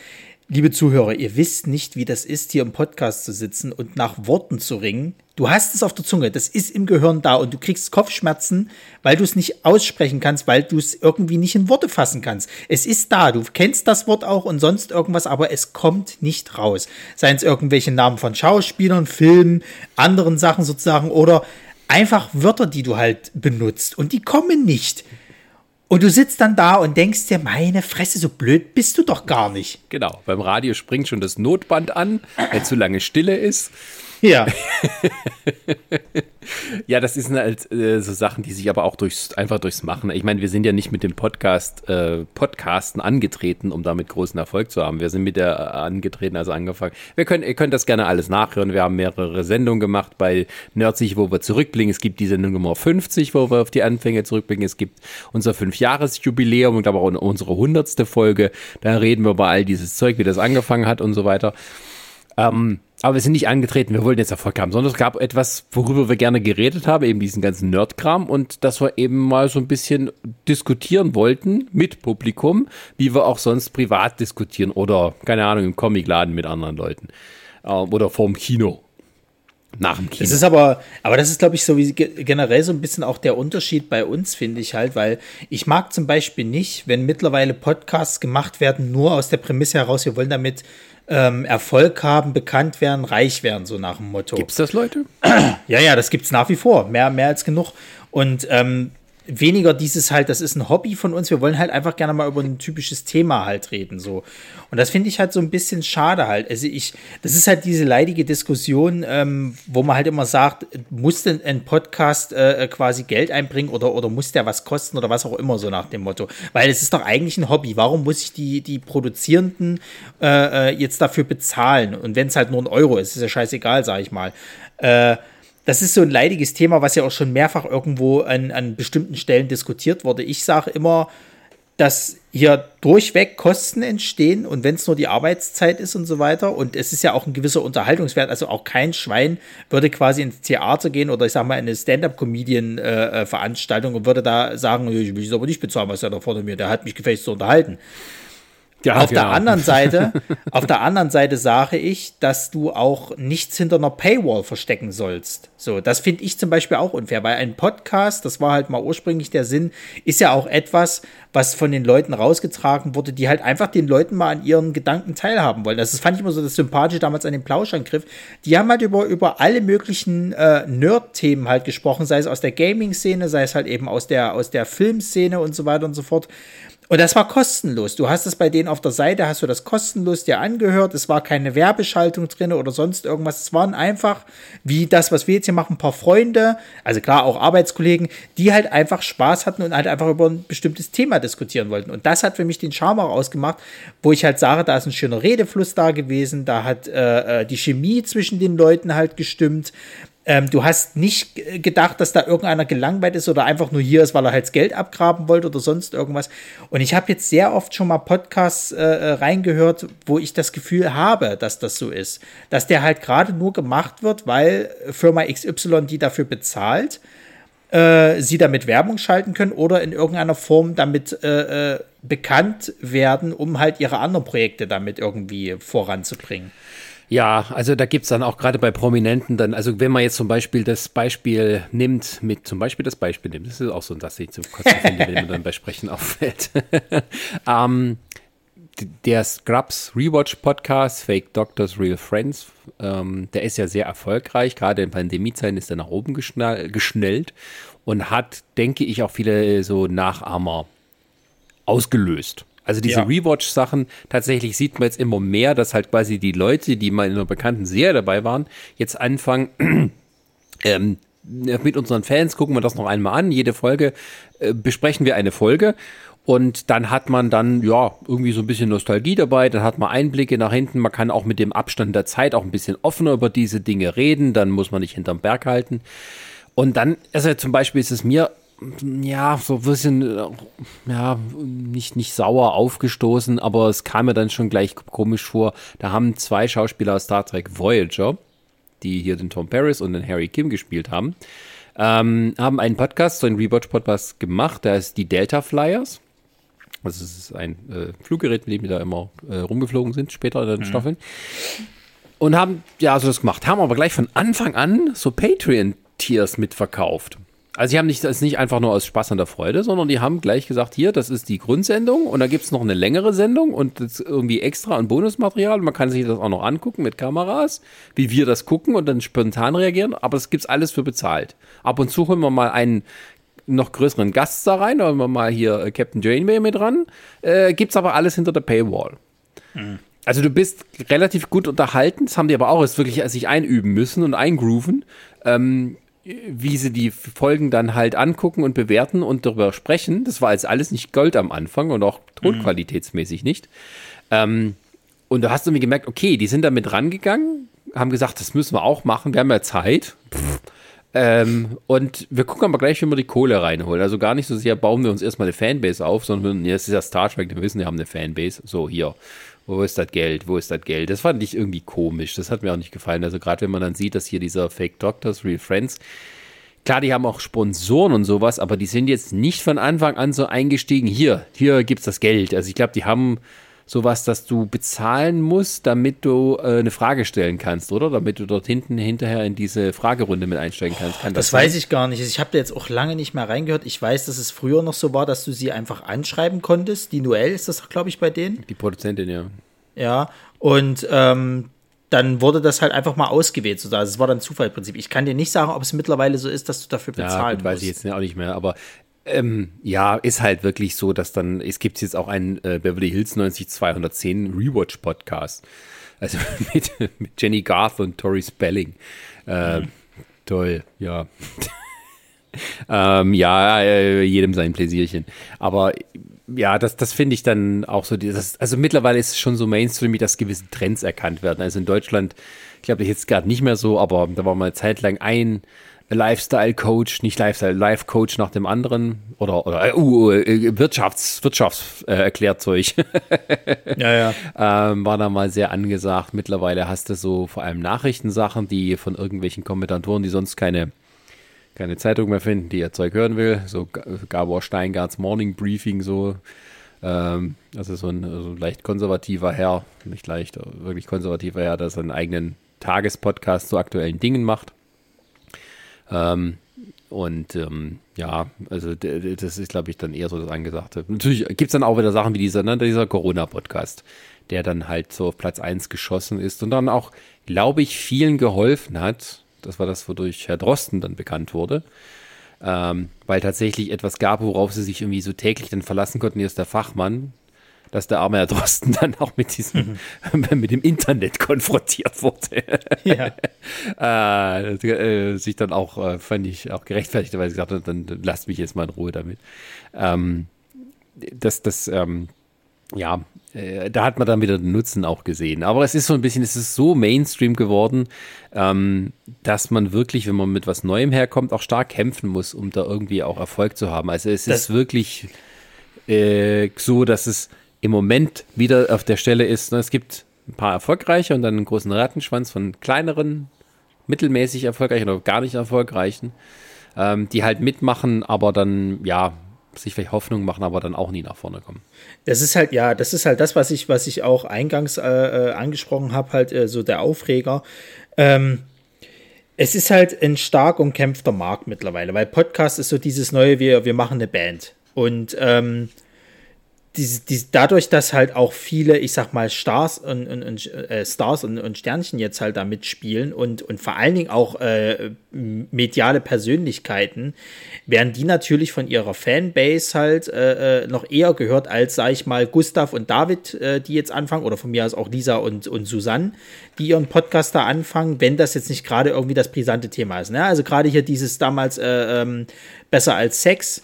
Liebe Zuhörer, ihr wisst nicht, wie das ist, hier im Podcast zu sitzen und nach Worten zu ringen. Du hast es auf der Zunge, das ist im Gehirn da und du kriegst Kopfschmerzen, weil du es nicht aussprechen kannst, weil du es irgendwie nicht in Worte fassen kannst. Es ist da, du kennst das Wort auch und sonst irgendwas, aber es kommt nicht raus. Seien es irgendwelche Namen von Schauspielern, Filmen, anderen Sachen sozusagen oder einfach Wörter, die du halt benutzt und die kommen nicht. Und du sitzt dann da und denkst dir, meine Fresse, so blöd bist du doch gar nicht. Genau, beim Radio springt schon das Notband an, wenn zu lange Stille ist. Ja. ja, das sind halt äh, so Sachen, die sich aber auch durchs, einfach durchs Machen. Ich meine, wir sind ja nicht mit dem Podcast, äh, Podcasten angetreten, um damit großen Erfolg zu haben. Wir sind mit der äh, angetreten, also angefangen. Wir können, ihr könnt das gerne alles nachhören. Wir haben mehrere Sendungen gemacht bei Nerdsich, wo wir zurückblicken. Es gibt die Sendung Nummer 50, wo wir auf die Anfänge zurückblicken. Es gibt unser Fünfjahresjubiläum und aber auch unsere hundertste Folge. Da reden wir über all dieses Zeug, wie das angefangen hat und so weiter. Ähm, aber wir sind nicht angetreten, wir wollten jetzt Erfolg haben, sondern es gab etwas, worüber wir gerne geredet haben, eben diesen ganzen Nerdkram und dass wir eben mal so ein bisschen diskutieren wollten mit Publikum, wie wir auch sonst privat diskutieren oder, keine Ahnung, im Comicladen mit anderen Leuten äh, oder vorm Kino. Nach dem Kino. Es ist aber, aber das ist, glaube ich, so wie generell so ein bisschen auch der Unterschied bei uns, finde ich halt, weil ich mag zum Beispiel nicht, wenn mittlerweile Podcasts gemacht werden, nur aus der Prämisse heraus, wir wollen damit ähm, Erfolg haben, bekannt werden, reich werden, so nach dem Motto. Gibt es das, Leute? Ja, ja, das gibt es nach wie vor. Mehr, mehr als genug. Und ähm, weniger dieses halt, das ist ein Hobby von uns. Wir wollen halt einfach gerne mal über ein typisches Thema halt reden, so. Und das finde ich halt so ein bisschen schade halt. Also ich, das ist halt diese leidige Diskussion, ähm, wo man halt immer sagt, muss denn ein Podcast äh, quasi Geld einbringen oder, oder muss der was kosten oder was auch immer, so nach dem Motto. Weil es ist doch eigentlich ein Hobby. Warum muss ich die, die Produzierenden äh, äh jetzt dafür bezahlen? Und wenn es halt nur ein Euro ist, ist ja scheißegal, sag ich mal. Äh, das ist so ein leidiges Thema, was ja auch schon mehrfach irgendwo an, an bestimmten Stellen diskutiert wurde. Ich sage immer, dass hier durchweg Kosten entstehen und wenn es nur die Arbeitszeit ist und so weiter. Und es ist ja auch ein gewisser Unterhaltungswert. Also auch kein Schwein würde quasi ins Theater gehen oder ich sag mal in eine Stand-up-Comedian-Veranstaltung äh, und würde da sagen, ich will es aber nicht bezahlen, was er da vor mir, der hat mich gefälligst zu unterhalten. Ja, auf genau. der anderen Seite, auf der anderen Seite sage ich, dass du auch nichts hinter einer Paywall verstecken sollst. So, das finde ich zum Beispiel auch unfair, weil ein Podcast, das war halt mal ursprünglich der Sinn, ist ja auch etwas, was von den Leuten rausgetragen wurde, die halt einfach den Leuten mal an ihren Gedanken teilhaben wollen. Das fand ich immer so das Sympathische damals an dem Plauschangriff. Die haben halt über, über alle möglichen äh, Nerd-Themen halt gesprochen, sei es aus der Gaming-Szene, sei es halt eben aus der, aus der Filmszene und so weiter und so fort. Und das war kostenlos. Du hast es bei denen auf der Seite, hast du das kostenlos dir angehört. Es war keine Werbeschaltung drin oder sonst irgendwas. Es waren einfach, wie das, was wir jetzt hier machen, ein paar Freunde, also klar auch Arbeitskollegen, die halt einfach Spaß hatten und halt einfach über ein bestimmtes Thema diskutieren wollten. Und das hat für mich den Charme auch ausgemacht, wo ich halt sage, da ist ein schöner Redefluss da gewesen, da hat äh, äh die Chemie zwischen den Leuten halt gestimmt. Ähm, du hast nicht gedacht, dass da irgendeiner gelangweilt ist oder einfach nur hier ist, weil er halt das Geld abgraben wollte oder sonst irgendwas. Und ich habe jetzt sehr oft schon mal Podcasts äh, äh reingehört, wo ich das Gefühl habe, dass das so ist. Dass der halt gerade nur gemacht wird, weil Firma XY die dafür bezahlt, äh, sie damit Werbung schalten können oder in irgendeiner Form damit äh, äh bekannt werden, um halt ihre anderen Projekte damit irgendwie voranzubringen. Ja, also da gibt's dann auch gerade bei Prominenten dann, also wenn man jetzt zum Beispiel das Beispiel nimmt, mit zum Beispiel das Beispiel nimmt, das ist auch so, dass ich zum Kotzen finde, wenn man dann bei Sprechen auffällt. ähm, der Scrubs Rewatch Podcast, Fake Doctors, Real Friends, ähm, der ist ja sehr erfolgreich. Gerade in Pandemiezeiten ist er nach oben geschnellt und hat, denke ich, auch viele so Nachahmer ausgelöst. Also diese ja. Rewatch-Sachen, tatsächlich sieht man jetzt immer mehr, dass halt quasi die Leute, die mal in einer bekannten Serie dabei waren, jetzt anfangen, ähm, mit unseren Fans gucken wir das noch einmal an. Jede Folge äh, besprechen wir eine Folge. Und dann hat man dann, ja, irgendwie so ein bisschen Nostalgie dabei, dann hat man Einblicke nach hinten, man kann auch mit dem Abstand der Zeit auch ein bisschen offener über diese Dinge reden, dann muss man nicht hinterm Berg halten. Und dann, also zum Beispiel ist es mir ja, so ein bisschen, ja, nicht, nicht sauer aufgestoßen, aber es kam mir dann schon gleich komisch vor. Da haben zwei Schauspieler aus Star Trek Voyager, die hier den Tom Paris und den Harry Kim gespielt haben, ähm, haben einen Podcast, so einen Rewatch-Podcast gemacht, der ist die Delta Flyers. Also es ist ein äh, Fluggerät, mit dem die da immer äh, rumgeflogen sind, später in den mhm. Staffeln. Und haben, ja, so das gemacht, haben aber gleich von Anfang an so Patreon-Tiers mitverkauft. Also sie haben nicht, das ist nicht einfach nur aus Spaß an der Freude, sondern die haben gleich gesagt, hier, das ist die Grundsendung und da gibt es noch eine längere Sendung und das irgendwie extra an Bonusmaterial. Man kann sich das auch noch angucken mit Kameras, wie wir das gucken und dann spontan reagieren, aber das gibt's alles für bezahlt. Ab und zu holen wir mal einen noch größeren Gast da rein, holen wir mal hier Captain Janeway mit dran. Äh, gibt's aber alles hinter der Paywall. Mhm. also du bist relativ gut unterhalten, das haben die aber auch jetzt wirklich sich einüben müssen und eingrooven, ähm, wie sie die Folgen dann halt angucken und bewerten und darüber sprechen. Das war jetzt alles nicht Gold am Anfang und auch tonqualitätsmäßig nicht. Ähm, und du hast irgendwie gemerkt, okay, die sind damit rangegangen, haben gesagt, das müssen wir auch machen, wir haben ja Zeit. Ähm, und wir gucken aber gleich, wie wir die Kohle reinholen. Also gar nicht so sehr bauen wir uns erstmal eine Fanbase auf, sondern es ist ja Star Trek, wir wissen, wir haben eine Fanbase. So, hier, wo ist das Geld? Wo ist das Geld? Das fand ich irgendwie komisch. Das hat mir auch nicht gefallen. Also gerade wenn man dann sieht, dass hier dieser Fake Doctors, Real Friends, klar, die haben auch Sponsoren und sowas, aber die sind jetzt nicht von Anfang an so eingestiegen, hier, hier gibt's das Geld. Also ich glaube, die haben sowas, dass du bezahlen musst, damit du äh, eine Frage stellen kannst, oder? Damit du dort hinten hinterher in diese Fragerunde mit einsteigen kannst. Kann das, das weiß ich gar nicht. Ich habe da jetzt auch lange nicht mehr reingehört. Ich weiß, dass es früher noch so war, dass du sie einfach anschreiben konntest. Die Noel ist das, glaube ich, bei denen. Die Produzentin, ja. Ja, und ähm, dann wurde das halt einfach mal ausgewählt. Also es war dann Zufallprinzip. Ich kann dir nicht sagen, ob es mittlerweile so ist, dass du dafür bezahlen ja, gut, musst. weiß ich jetzt auch nicht mehr. Aber ähm, ja, ist halt wirklich so, dass dann, es gibt jetzt auch einen äh, Beverly Hills 90210 Rewatch Podcast. Also mit, mit Jenny Garth und Tori Spelling. Äh, mhm. Toll, ja. ähm, ja, äh, jedem sein Pläsierchen. Aber ja, das, das finde ich dann auch so. Das, also mittlerweile ist es schon so mainstreamig, dass gewisse Trends erkannt werden. Also in Deutschland, ich glaube, jetzt gerade nicht mehr so, aber da war mal eine Zeit lang ein Lifestyle-Coach, nicht Lifestyle, Life-Coach nach dem anderen oder, oder uh, uh äh, Wirtschafts, Wirtschaftserklärzeug. Äh, ja, ja. Ähm, war da mal sehr angesagt. Mittlerweile hast du so vor allem Nachrichtensachen, die von irgendwelchen Kommentatoren, die sonst keine, keine Zeitung mehr finden, die ihr Zeug hören will. So Gabor Steingarts Morning Briefing, so. Ähm, das ist so ein also leicht konservativer Herr, nicht leicht, wirklich konservativer Herr, der seinen eigenen Tagespodcast zu aktuellen Dingen macht. Ähm, und ähm, ja, also das ist, glaube ich, dann eher so das Angesagte. Natürlich gibt es dann auch wieder Sachen wie dieser, ne, dieser Corona-Podcast, der dann halt so auf Platz 1 geschossen ist und dann auch, glaube ich, vielen geholfen hat. Das war das, wodurch Herr Drosten dann bekannt wurde. Ähm, weil tatsächlich etwas gab, worauf sie sich irgendwie so täglich dann verlassen konnten. Hier ist der Fachmann, dass der arme Herr Drosten dann auch mit diesem, mhm. mit dem Internet konfrontiert wurde. Ja. äh, äh, sich dann auch, äh, fand ich, auch gerechtfertigt, weil sie gesagt hat, dann, dann lasst mich jetzt mal in Ruhe damit. Ähm, das, das, ähm, ja, äh, da hat man dann wieder den Nutzen auch gesehen. Aber es ist so ein bisschen, es ist so Mainstream geworden, ähm, dass man wirklich, wenn man mit was Neuem herkommt, auch stark kämpfen muss, um da irgendwie auch Erfolg zu haben. Also es das ist wirklich äh, so, dass es im Moment wieder auf der Stelle ist, ne, es gibt ein paar erfolgreiche und dann einen großen Rattenschwanz von kleineren, mittelmäßig erfolgreichen oder gar nicht erfolgreichen, ähm, die halt mitmachen, aber dann, ja, sich vielleicht Hoffnung machen, aber dann auch nie nach vorne kommen. Das ist halt, ja, das ist halt das, was ich, was ich auch eingangs äh, äh angesprochen habe, halt äh, so der Aufreger. Ähm, es ist halt ein stark umkämpfter Markt mittlerweile, weil Podcast ist so dieses neue, wir, wir machen eine Band. Und ähm, die, die, dadurch, dass halt auch viele, ich sag mal, Stars und, und, und äh, Stars und, und, Sternchen jetzt halt da mitspielen und, und vor allen Dingen auch äh, mediale Persönlichkeiten, werden die natürlich von ihrer Fanbase halt äh, äh, noch eher gehört als, sag ich mal, Gustav und David, äh, die jetzt anfangen, oder von mir aus auch Lisa und, und Susanne, die ihren Podcast da anfangen, wenn das jetzt nicht gerade irgendwie das brisante Thema ist. Ne? Also gerade hier dieses damals äh, ähm, besser als Sex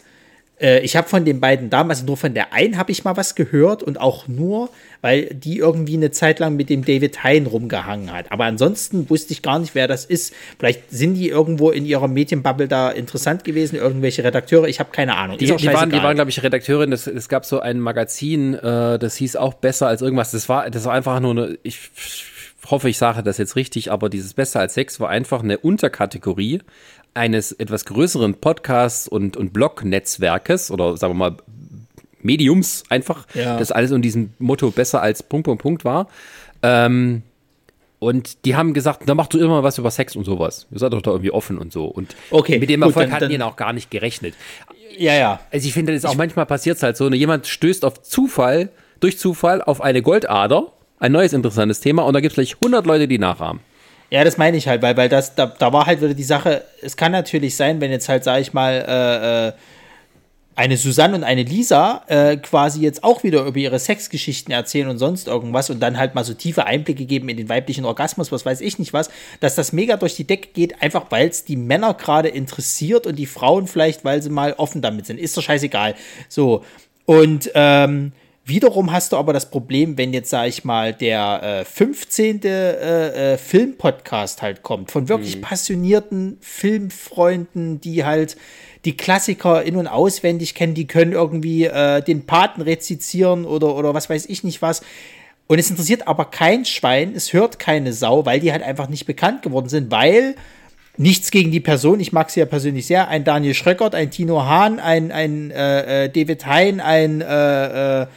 äh, ich habe von den beiden damals, nur von der einen habe ich mal was gehört und auch nur, weil die irgendwie eine Zeit lang mit dem David Hein rumgehangen hat. Aber ansonsten wusste ich gar nicht, wer das ist. Vielleicht sind die irgendwo in ihrer Medienbubble da interessant gewesen, irgendwelche Redakteure. Ich habe keine Ahnung. Die, die waren, die waren glaube ich, Redakteurin. Es gab so ein Magazin, äh, das hieß auch besser als irgendwas. Das war, das war einfach nur eine, ich hoffe, ich sage das jetzt richtig, aber dieses Besser als Sex war einfach eine Unterkategorie eines etwas größeren Podcasts und, und Blog-Netzwerkes oder sagen wir mal Mediums einfach, ja. das alles unter diesem Motto besser als Punkt, Punkt, Punkt war. Ähm, und die haben gesagt, da machst du immer was über Sex und sowas. Ihr seid doch da irgendwie offen und so. Und okay, mit dem gut, Erfolg dann, hatten die auch gar nicht gerechnet. Ja, ja. Also ich finde, das ist auch manchmal passiert halt so, ne, jemand stößt auf Zufall, durch Zufall auf eine Goldader, ein neues interessantes Thema, und da gibt es gleich 100 Leute, die nachahmen. Ja, das meine ich halt, weil, weil das, da, da war halt wieder die Sache, es kann natürlich sein, wenn jetzt halt, sag ich mal, äh, äh, eine Susanne und eine Lisa äh, quasi jetzt auch wieder über ihre Sexgeschichten erzählen und sonst irgendwas und dann halt mal so tiefe Einblicke geben in den weiblichen Orgasmus, was weiß ich nicht was, dass das mega durch die Decke geht, einfach weil es die Männer gerade interessiert und die Frauen vielleicht, weil sie mal offen damit sind. Ist doch scheißegal. So. Und ähm, Wiederum hast du aber das Problem, wenn jetzt, sag ich mal, der äh, 15. Äh, äh, Filmpodcast halt kommt, von wirklich mhm. passionierten Filmfreunden, die halt die Klassiker in- und auswendig kennen, die können irgendwie äh, den Paten rezizieren oder, oder was weiß ich nicht was. Und es interessiert aber kein Schwein, es hört keine Sau, weil die halt einfach nicht bekannt geworden sind, weil nichts gegen die Person, ich mag sie ja persönlich sehr, ein Daniel Schröckert, ein Tino Hahn, ein, ein äh, äh David Hein, ein äh, äh,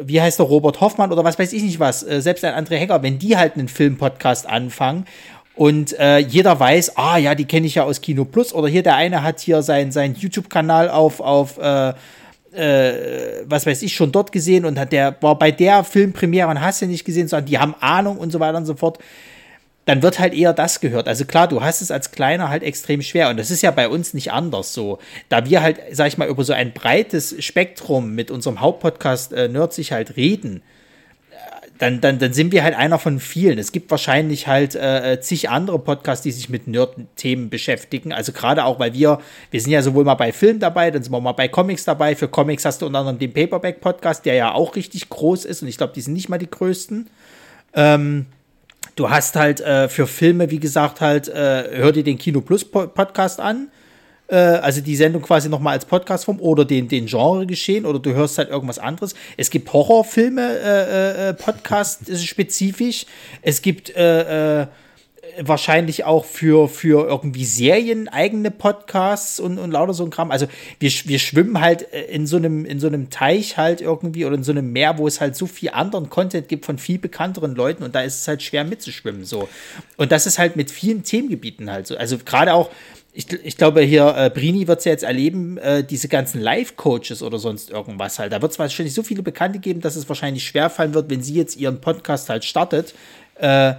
wie heißt der Robert Hoffmann oder was weiß ich nicht was, äh, selbst ein André Hecker, wenn die halt einen Filmpodcast anfangen und äh, jeder weiß, ah ja, die kenne ich ja aus Kino Plus oder hier der eine hat hier seinen sein YouTube-Kanal auf, auf äh, äh, was weiß ich, schon dort gesehen und hat der war bei der Filmpremiere und hast du nicht gesehen, sondern die haben Ahnung und so weiter und so fort dann wird halt eher das gehört. Also klar, du hast es als Kleiner halt extrem schwer und das ist ja bei uns nicht anders so. Da wir halt, sag ich mal, über so ein breites Spektrum mit unserem Hauptpodcast äh, Nerd sich halt reden, äh, dann, dann, dann sind wir halt einer von vielen. Es gibt wahrscheinlich halt äh, äh, zig andere Podcasts, die sich mit Nerd-Themen beschäftigen. Also gerade auch, weil wir, wir sind ja sowohl mal bei Film dabei, dann sind wir mal bei Comics dabei. Für Comics hast du unter anderem den Paperback-Podcast, der ja auch richtig groß ist und ich glaube, die sind nicht mal die größten. Ähm, Du hast halt äh, für Filme, wie gesagt, halt, äh, hör dir den Kino Plus Podcast an. Äh, also die Sendung quasi nochmal als Podcastform oder den, den Genre geschehen oder du hörst halt irgendwas anderes. Es gibt Horrorfilme, äh, äh, Podcast spezifisch. Es gibt äh, äh, wahrscheinlich auch für, für irgendwie Serien eigene Podcasts und, und lauter so ein Kram. Also wir, wir schwimmen halt äh, in so, einem, in so einem Teich halt irgendwie oder in so einem Meer, wo es halt so viel anderen Content gibt von viel bekannteren Leuten und da ist es halt schwer mitzuschwimmen so. Und das ist halt mit vielen Themengebieten halt so. Also gerade auch, ich, ich glaube hier, äh, Brini wird es ja jetzt erleben, äh, diese ganzen Live-Coaches oder sonst irgendwas halt. Da wird es wahrscheinlich so viele Bekannte geben, dass es wahrscheinlich schwerfallen wird, wenn sie jetzt ihren Podcast halt startet, äh,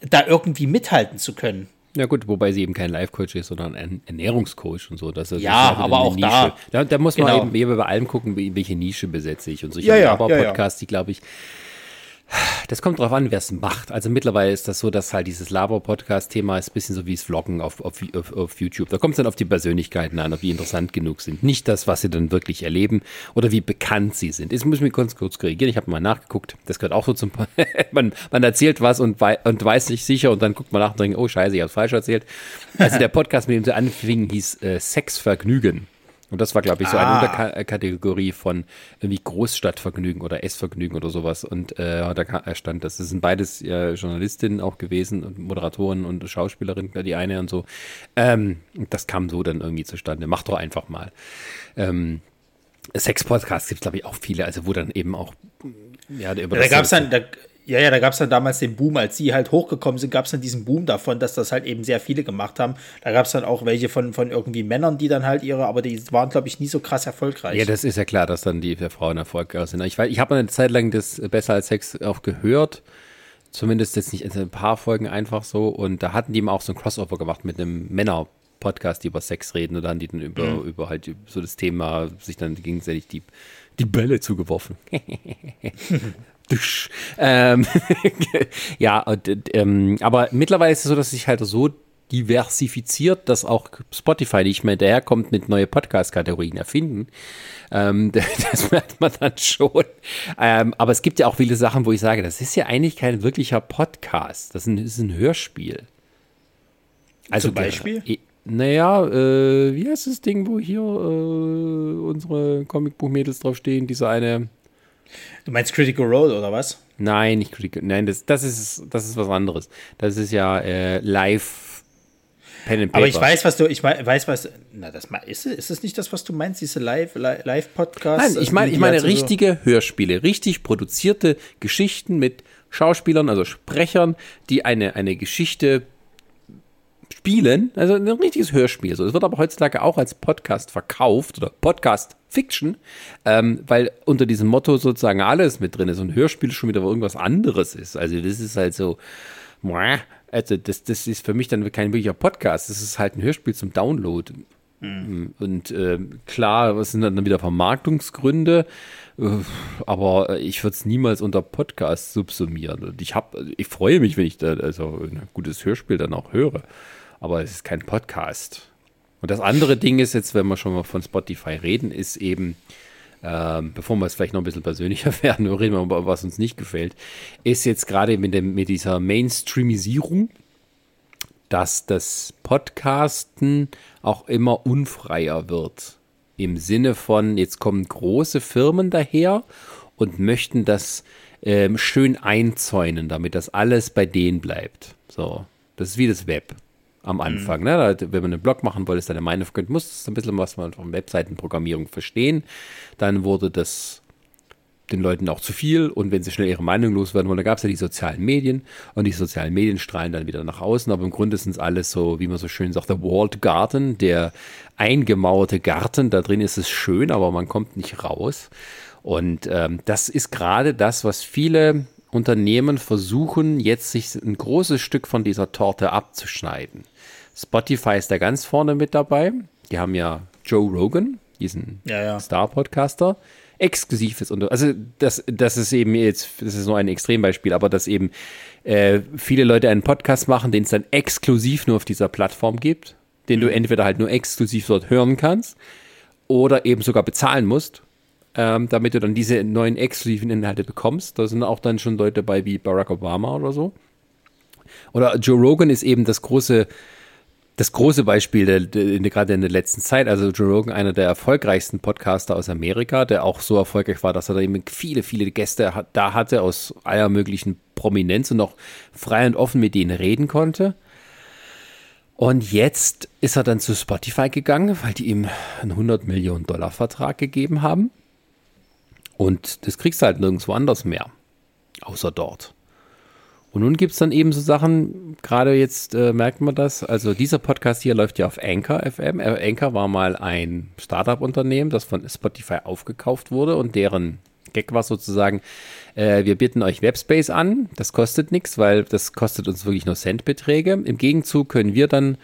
da irgendwie mithalten zu können. Ja gut, wobei sie eben kein Life-Coach ist, sondern ein Ernährungscoach und so. Das ist ja, aber auch Nische. da. da. Da muss man genau. eben bei allem gucken, welche Nische besetze ich. Und solche ja, ja, Podcasts, ja, ja. die, glaube ich, das kommt drauf an, wer es macht. Also mittlerweile ist das so, dass halt dieses Laber-Podcast-Thema ist ein bisschen so wie das Vloggen auf, auf, auf, auf YouTube. Da kommt es dann auf die Persönlichkeiten an, ob die interessant genug sind. Nicht das, was sie dann wirklich erleben oder wie bekannt sie sind. Jetzt muss ich mir kurz, kurz korrigieren. Ich habe mal nachgeguckt. Das gehört auch so zum. man, man erzählt was und, wei und weiß nicht sicher und dann guckt man nach und denkt, oh Scheiße, ich habe falsch erzählt. Also der Podcast, mit dem sie anfing, hieß äh, Sexvergnügen. Und das war, glaube ich, so ah. eine Unterkategorie von irgendwie Großstadtvergnügen oder Essvergnügen oder sowas. Und äh, da stand das. Das sind beides äh, Journalistinnen auch gewesen und Moderatoren und Schauspielerinnen, die eine und so. Ähm, das kam so dann irgendwie zustande. Mach doch einfach mal. Ähm, Sex-Podcasts gibt es, glaube ich, auch viele, also wo dann eben auch ja, über ja, da gab es dann, da, ja, ja, da gab es dann damals den Boom, als sie halt hochgekommen sind, gab es dann diesen Boom davon, dass das halt eben sehr viele gemacht haben. Da gab es dann auch welche von, von irgendwie Männern, die dann halt ihre, aber die waren, glaube ich, nie so krass erfolgreich. Ja, das ist ja klar, dass dann die Frauen erfolgreich sind. Ich, ich habe eine Zeit lang das Besser als Sex auch gehört. Zumindest jetzt nicht in ein paar Folgen einfach so. Und da hatten die eben auch so ein Crossover gemacht mit einem Männer- Podcast, die über Sex reden und dann die dann über, mhm. über halt so das Thema sich dann gegenseitig die, die Bälle zugeworfen. ähm, ja, und, ähm, aber mittlerweile ist es so, dass sich halt so diversifiziert, dass auch Spotify nicht mehr daherkommt mit neue Podcast-Kategorien erfinden. Ähm, das merkt man dann schon. Ähm, aber es gibt ja auch viele Sachen, wo ich sage, das ist ja eigentlich kein wirklicher Podcast. Das ist ein, ist ein Hörspiel. Also Zum Beispiel? Äh, naja, äh, wie heißt das Ding, wo hier äh, unsere Comicbuch-Mädels draufstehen? Diese eine Du meinst Critical Role oder was? Nein, nicht Critical. Nein, das, das, ist, das ist was anderes. Das ist ja äh, live Pen and Paper. Aber ich weiß, was du, ich weiß, was, na, das ist, ist es nicht das, was du meinst, diese Live, Live? Nein, ich meine, ich meine also richtige so Hörspiele, richtig produzierte Geschichten mit Schauspielern, also Sprechern, die eine, eine Geschichte spielen, also ein richtiges Hörspiel. So, es wird aber heutzutage auch als Podcast verkauft oder Podcast Fiction, ähm, weil unter diesem Motto sozusagen alles mit drin ist und Hörspiel schon wieder irgendwas anderes ist. Also das ist halt so, also das, das ist für mich dann kein wirklicher Podcast. Das ist halt ein Hörspiel zum Download. Mhm. Und äh, klar, was sind dann wieder Vermarktungsgründe? Äh, aber ich würde es niemals unter Podcast subsumieren. Und ich habe, ich freue mich, wenn ich da also ein gutes Hörspiel dann auch höre. Aber es ist kein Podcast. Und das andere Ding ist jetzt, wenn wir schon mal von Spotify reden, ist eben, ähm, bevor wir es vielleicht noch ein bisschen persönlicher werden, reden wir über was uns nicht gefällt, ist jetzt gerade mit, dem, mit dieser Mainstreamisierung, dass das Podcasten auch immer unfreier wird. Im Sinne von, jetzt kommen große Firmen daher und möchten das ähm, schön einzäunen, damit das alles bei denen bleibt. So, das ist wie das Web am mhm. Anfang. Mhm. Ne? Wenn man einen Blog machen wollte, ist eine Meinung könnt, muss das ein bisschen was man von Webseitenprogrammierung verstehen. Dann wurde das den Leuten auch zu viel und wenn sie schnell ihre Meinung loswerden wollen, da gab es ja die sozialen Medien und die sozialen Medien strahlen dann wieder nach außen, aber im Grunde sind es alles so, wie man so schön sagt, der Walled Garden, der eingemauerte Garten, da drin ist es schön, aber man kommt nicht raus und ähm, das ist gerade das, was viele Unternehmen versuchen, jetzt sich ein großes Stück von dieser Torte abzuschneiden. Spotify ist da ganz vorne mit dabei. Die haben ja Joe Rogan, diesen ja, ja. Star-Podcaster exklusives und also das, das ist eben jetzt, das ist nur ein Extrembeispiel, aber dass eben äh, viele Leute einen Podcast machen, den es dann exklusiv nur auf dieser Plattform gibt, den mhm. du entweder halt nur exklusiv dort hören kannst oder eben sogar bezahlen musst, ähm, damit du dann diese neuen exklusiven Inhalte bekommst. Da sind auch dann schon Leute dabei wie Barack Obama oder so. Oder Joe Rogan ist eben das große das große Beispiel, der, der, gerade in der letzten Zeit, also Joe Rogan, einer der erfolgreichsten Podcaster aus Amerika, der auch so erfolgreich war, dass er da eben viele, viele Gäste hat, da hatte aus aller möglichen Prominenz und auch frei und offen mit denen reden konnte. Und jetzt ist er dann zu Spotify gegangen, weil die ihm einen 100 Millionen Dollar Vertrag gegeben haben. Und das kriegst du halt nirgendwo anders mehr, außer dort. Und nun gibt es dann eben so Sachen, gerade jetzt äh, merkt man das, also dieser Podcast hier läuft ja auf Anchor FM. Äh, Anchor war mal ein Startup-Unternehmen, das von Spotify aufgekauft wurde und deren Gag war sozusagen, äh, wir bieten euch Webspace an, das kostet nichts, weil das kostet uns wirklich nur Centbeträge. Im Gegenzug können wir dann,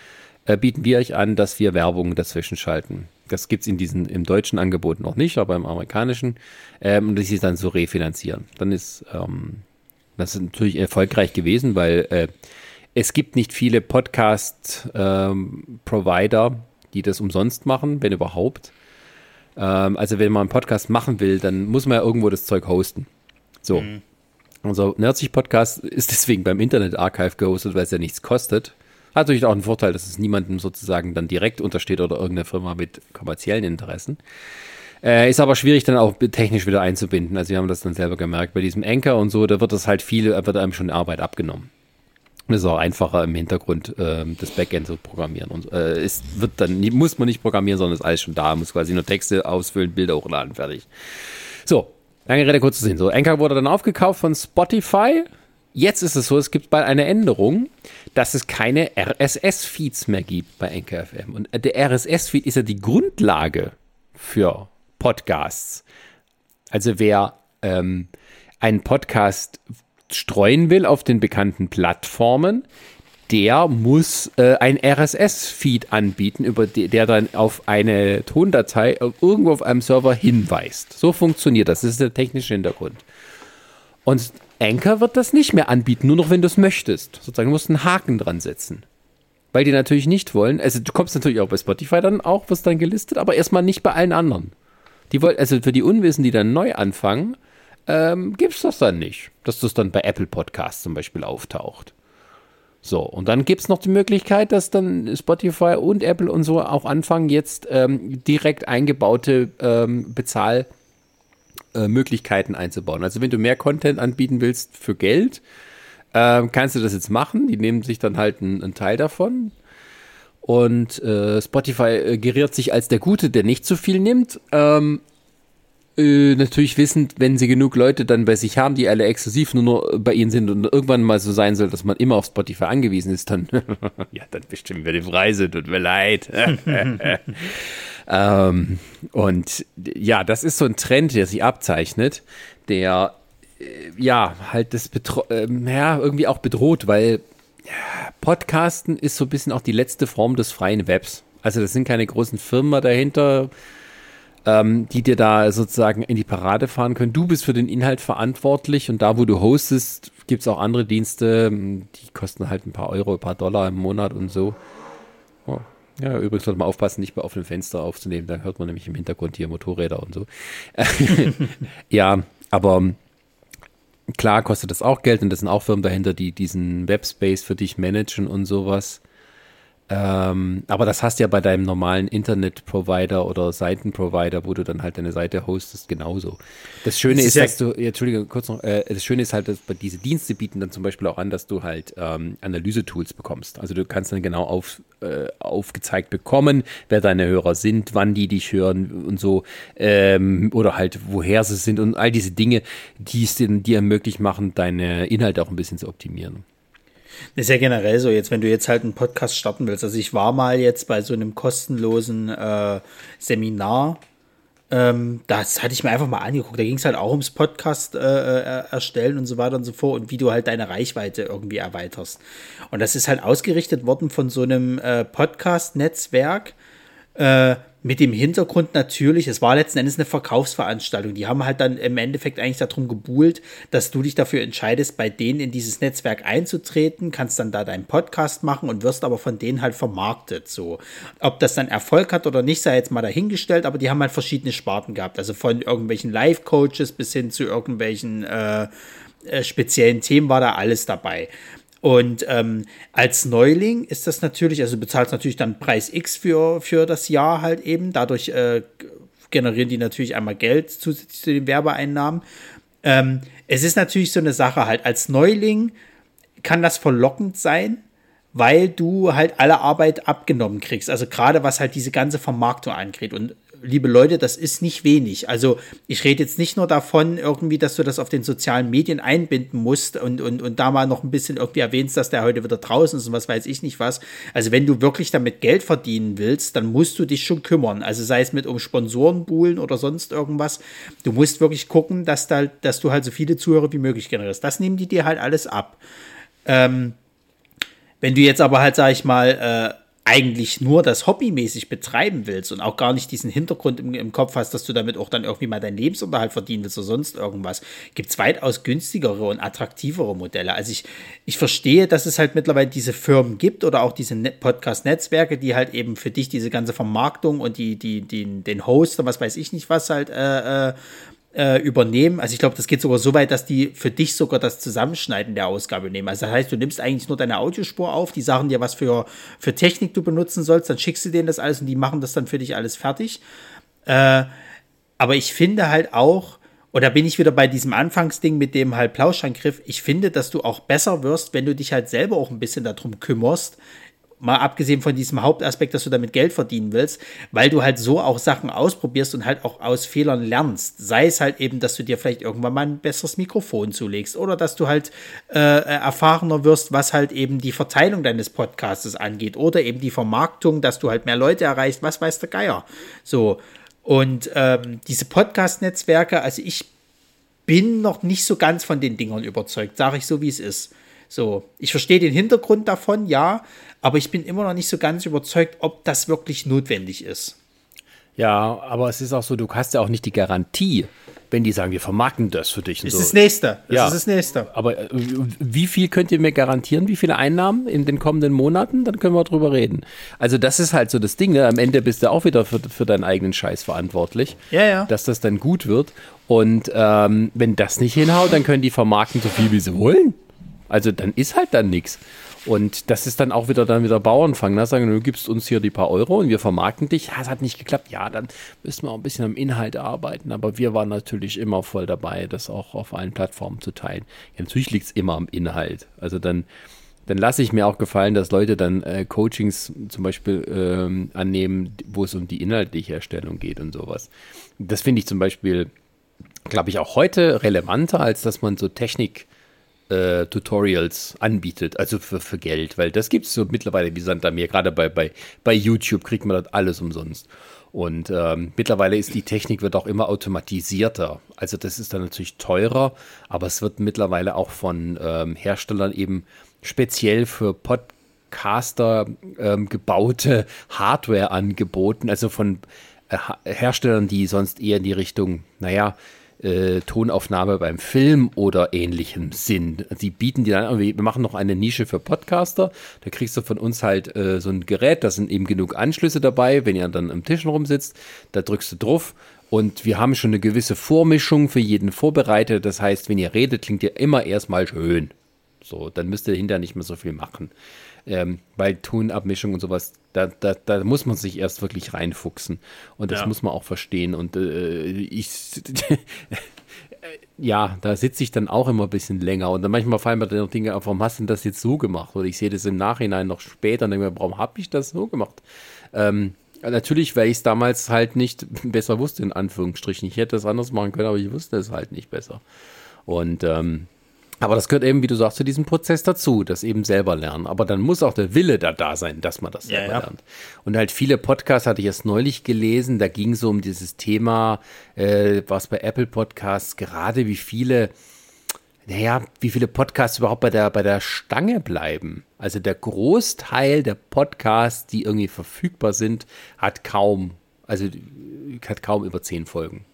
äh, bieten wir euch an, dass wir Werbung dazwischen schalten. Das gibt es in diesem, im deutschen Angebot noch nicht, aber im amerikanischen. Ähm, und das ist dann so refinanzieren. Dann ist ähm, das ist natürlich erfolgreich gewesen, weil äh, es gibt nicht viele Podcast-Provider, ähm, die das umsonst machen, wenn überhaupt. Ähm, also wenn man einen Podcast machen will, dann muss man ja irgendwo das Zeug hosten. So. Mhm. Unser Nerdsich Podcast ist deswegen beim Internet Archive gehostet, weil es ja nichts kostet. Hat natürlich auch einen Vorteil, dass es niemandem sozusagen dann direkt untersteht oder irgendeine Firma mit kommerziellen Interessen. Äh, ist aber schwierig dann auch technisch wieder einzubinden. Also wir haben das dann selber gemerkt bei diesem Anchor und so, da wird das halt viel, wird einem schon Arbeit abgenommen. Es ist auch einfacher im Hintergrund äh, das Backend zu programmieren. Und äh, es wird dann, muss man nicht programmieren, sondern ist alles schon da, muss quasi nur Texte ausfüllen, Bilder hochladen, fertig. So, lange Rede, kurz zu sehen. So, Anchor wurde dann aufgekauft von Spotify. Jetzt ist es so, es gibt bald eine Änderung, dass es keine RSS-Feeds mehr gibt bei Anchor FM. Und der RSS-Feed ist ja die Grundlage für Podcasts. Also wer ähm, einen Podcast streuen will auf den bekannten Plattformen, der muss äh, ein RSS-Feed anbieten, über die, der dann auf eine Tondatei irgendwo auf einem Server hinweist. So funktioniert das. Das ist der technische Hintergrund. Und Anchor wird das nicht mehr anbieten, nur noch wenn du es möchtest. Sozusagen, du musst einen Haken dran setzen. Weil die natürlich nicht wollen. Also du kommst natürlich auch bei Spotify dann auch, wirst dann gelistet, aber erstmal nicht bei allen anderen. Die wollen, also für die Unwissen, die dann neu anfangen, ähm, gibt es das dann nicht, dass das dann bei Apple Podcasts zum Beispiel auftaucht. So, und dann gibt es noch die Möglichkeit, dass dann Spotify und Apple und so auch anfangen, jetzt ähm, direkt eingebaute ähm, Bezahlmöglichkeiten äh, einzubauen. Also wenn du mehr Content anbieten willst für Geld, äh, kannst du das jetzt machen. Die nehmen sich dann halt einen, einen Teil davon. Und äh, Spotify äh, geriert sich als der Gute, der nicht zu viel nimmt. Ähm, äh, natürlich wissend, wenn sie genug Leute dann bei sich haben, die alle exklusiv nur noch bei ihnen sind und irgendwann mal so sein soll, dass man immer auf Spotify angewiesen ist, dann ja, dann bestimmen wir die Preise, tut mir leid. ähm, und ja, das ist so ein Trend, der sich abzeichnet, der äh, ja halt das Betro äh, ja, irgendwie auch bedroht, weil Podcasten ist so ein bisschen auch die letzte Form des freien Webs. Also das sind keine großen Firmen dahinter, ähm, die dir da sozusagen in die Parade fahren können. Du bist für den Inhalt verantwortlich und da, wo du hostest, gibt es auch andere Dienste, die kosten halt ein paar Euro, ein paar Dollar im Monat und so. Oh. Ja, übrigens sollte man aufpassen, nicht bei offenem Fenster aufzunehmen, dann hört man nämlich im Hintergrund hier Motorräder und so. ja, aber klar kostet das auch Geld und das sind auch Firmen dahinter, die diesen Webspace für dich managen und sowas. Ähm, aber das hast du ja bei deinem normalen Internet-Provider oder Seitenprovider, wo du dann halt deine Seite hostest, genauso. Das Schöne das ist, ist ja dass du, ja, Entschuldige, kurz noch, äh, das Schöne ist halt, dass diese Dienste bieten dann zum Beispiel auch an, dass du halt ähm, Analyse-Tools bekommst. Also du kannst dann genau auf, äh, aufgezeigt bekommen, wer deine Hörer sind, wann die dich hören und so, ähm, oder halt woher sie sind und all diese Dinge, die es dir ermöglicht machen, deine Inhalte auch ein bisschen zu optimieren. Das ist ja generell so, jetzt, wenn du jetzt halt einen Podcast starten willst. Also ich war mal jetzt bei so einem kostenlosen äh, Seminar. Ähm, das hatte ich mir einfach mal angeguckt. Da ging es halt auch ums Podcast äh, äh, erstellen und so weiter und so fort und wie du halt deine Reichweite irgendwie erweiterst. Und das ist halt ausgerichtet worden von so einem äh, Podcast-Netzwerk. Mit dem Hintergrund natürlich, es war letzten Endes eine Verkaufsveranstaltung. Die haben halt dann im Endeffekt eigentlich darum gebuhlt, dass du dich dafür entscheidest, bei denen in dieses Netzwerk einzutreten, kannst dann da deinen Podcast machen und wirst aber von denen halt vermarktet. So, ob das dann Erfolg hat oder nicht, sei jetzt mal dahingestellt, aber die haben halt verschiedene Sparten gehabt. Also von irgendwelchen Live-Coaches bis hin zu irgendwelchen äh, äh speziellen Themen war da alles dabei. Und ähm, als Neuling ist das natürlich, also du bezahlst natürlich dann Preis X für, für das Jahr halt eben. Dadurch äh, generieren die natürlich einmal Geld zusätzlich zu den Werbeeinnahmen. Ähm, es ist natürlich so eine Sache halt, als Neuling kann das verlockend sein, weil du halt alle Arbeit abgenommen kriegst. Also gerade was halt diese ganze Vermarktung angeht. Und liebe Leute, das ist nicht wenig. Also ich rede jetzt nicht nur davon, irgendwie, dass du das auf den sozialen Medien einbinden musst und, und, und da mal noch ein bisschen irgendwie erwähnst, dass der heute wieder draußen ist und was weiß ich nicht was. Also wenn du wirklich damit Geld verdienen willst, dann musst du dich schon kümmern. Also sei es mit um Sponsorenbuhlen oder sonst irgendwas. Du musst wirklich gucken, dass, da, dass du halt so viele Zuhörer wie möglich generierst. Das nehmen die dir halt alles ab. Ähm, wenn du jetzt aber halt, sag ich mal, äh, eigentlich nur das hobbymäßig betreiben willst und auch gar nicht diesen Hintergrund im, im, Kopf hast, dass du damit auch dann irgendwie mal deinen Lebensunterhalt verdienen willst oder sonst irgendwas, gibt es weitaus günstigere und attraktivere Modelle. Also ich, ich verstehe, dass es halt mittlerweile diese Firmen gibt oder auch diese Podcast-Netzwerke, die halt eben für dich diese ganze Vermarktung und die, die, die, den Host und was weiß ich nicht was halt äh, äh äh, übernehmen. Also ich glaube, das geht sogar so weit, dass die für dich sogar das Zusammenschneiden der Ausgabe nehmen. Also das heißt, du nimmst eigentlich nur deine Audiospur auf, die sagen dir, was für, für Technik du benutzen sollst, dann schickst du denen das alles und die machen das dann für dich alles fertig. Äh, aber ich finde halt auch, und da bin ich wieder bei diesem Anfangsding mit dem halt Plauschangriff. Ich finde, dass du auch besser wirst, wenn du dich halt selber auch ein bisschen darum kümmerst, Mal abgesehen von diesem Hauptaspekt, dass du damit Geld verdienen willst, weil du halt so auch Sachen ausprobierst und halt auch aus Fehlern lernst. Sei es halt eben, dass du dir vielleicht irgendwann mal ein besseres Mikrofon zulegst oder dass du halt äh, erfahrener wirst, was halt eben die Verteilung deines Podcastes angeht oder eben die Vermarktung, dass du halt mehr Leute erreichst, was weiß der Geier. So. Und ähm, diese Podcast-Netzwerke, also ich bin noch nicht so ganz von den Dingern überzeugt, sage ich so, wie es ist. So, ich verstehe den Hintergrund davon, ja, aber ich bin immer noch nicht so ganz überzeugt, ob das wirklich notwendig ist. Ja, aber es ist auch so, du hast ja auch nicht die Garantie, wenn die sagen, wir vermarkten das für dich. Und das so. ist das Nächste. Das ja, ist das Nächste. Aber äh, wie viel könnt ihr mir garantieren? Wie viele Einnahmen in den kommenden Monaten? Dann können wir drüber reden. Also das ist halt so das Ding. Ne? Am Ende bist du auch wieder für, für deinen eigenen Scheiß verantwortlich. Ja, ja. Dass das dann gut wird. Und ähm, wenn das nicht hinhaut, dann können die vermarkten so viel, wie sie wollen. Also dann ist halt dann nichts. Und das ist dann auch wieder dann wieder Bauernfang. Ne? Sagen, du gibst uns hier die paar Euro und wir vermarkten dich. Ja, es hat nicht geklappt. Ja, dann müssen wir auch ein bisschen am Inhalt arbeiten. Aber wir waren natürlich immer voll dabei, das auch auf allen Plattformen zu teilen. Ja, natürlich liegt es immer am Inhalt. Also dann, dann lasse ich mir auch gefallen, dass Leute dann äh, Coachings zum Beispiel ähm, annehmen, wo es um die inhaltliche Erstellung geht und sowas. Das finde ich zum Beispiel, glaube ich, auch heute relevanter, als dass man so Technik äh, Tutorials anbietet, also für, für Geld, weil das gibt es so mittlerweile wie Sand am Meer. Gerade bei, bei, bei YouTube kriegt man das alles umsonst. Und ähm, mittlerweile ist die Technik wird auch immer automatisierter. Also das ist dann natürlich teurer, aber es wird mittlerweile auch von ähm, Herstellern eben speziell für Podcast Caster ähm, gebaute Hardware angeboten, also von äh, Herstellern, die sonst eher in die Richtung, naja, äh, Tonaufnahme beim Film oder ähnlichem sind. Sie bieten dir dann, wir machen noch eine Nische für Podcaster. Da kriegst du von uns halt äh, so ein Gerät, da sind eben genug Anschlüsse dabei, wenn ihr dann am Tisch rumsitzt, da drückst du drauf und wir haben schon eine gewisse Vormischung für jeden vorbereitet. Das heißt, wenn ihr redet, klingt ihr immer erstmal schön. So, dann müsst ihr hinterher nicht mehr so viel machen. Ähm, weil Tonabmischung und sowas, da, da, da muss man sich erst wirklich reinfuchsen. Und das ja. muss man auch verstehen. Und äh, ich, ja, da sitze ich dann auch immer ein bisschen länger. Und dann manchmal fallen mir dann noch Dinge auf, warum hast du denn das jetzt so gemacht? Oder ich sehe das im Nachhinein noch später und denke mir, warum habe ich das so gemacht? Ähm, natürlich, weil ich es damals halt nicht besser wusste, in Anführungsstrichen. Ich hätte es anders machen können, aber ich wusste es halt nicht besser. Und ähm, aber das gehört eben, wie du sagst, zu diesem Prozess dazu, das eben selber lernen. Aber dann muss auch der Wille da da sein, dass man das selber ja, lernt. Und halt viele Podcasts hatte ich erst neulich gelesen, da ging es so um dieses Thema, äh, was bei Apple Podcasts, gerade wie viele, naja, wie viele Podcasts überhaupt bei der, bei der Stange bleiben. Also der Großteil der Podcasts, die irgendwie verfügbar sind, hat kaum, also hat kaum über zehn Folgen.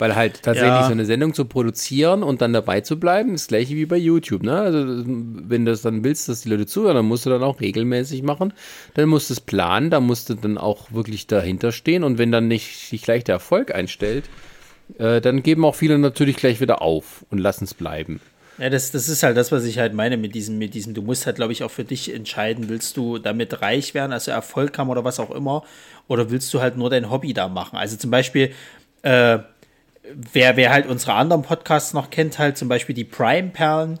Weil halt tatsächlich ja. so eine Sendung zu produzieren und dann dabei zu bleiben, ist das gleiche wie bei YouTube. Ne? Also wenn du das dann willst, dass die Leute zuhören, dann musst du dann auch regelmäßig machen. Dann musst du es planen, da musst du dann auch wirklich dahinter stehen. Und wenn dann nicht sich gleich der Erfolg einstellt, äh, dann geben auch viele natürlich gleich wieder auf und lassen es bleiben. Ja, das, das ist halt das, was ich halt meine mit diesem, mit diesem, du musst halt, glaube ich, auch für dich entscheiden, willst du damit reich werden, also Erfolg haben oder was auch immer, oder willst du halt nur dein Hobby da machen? Also zum Beispiel, äh, wer, wer halt unsere anderen Podcasts noch kennt, halt zum Beispiel die Prime-Perlen,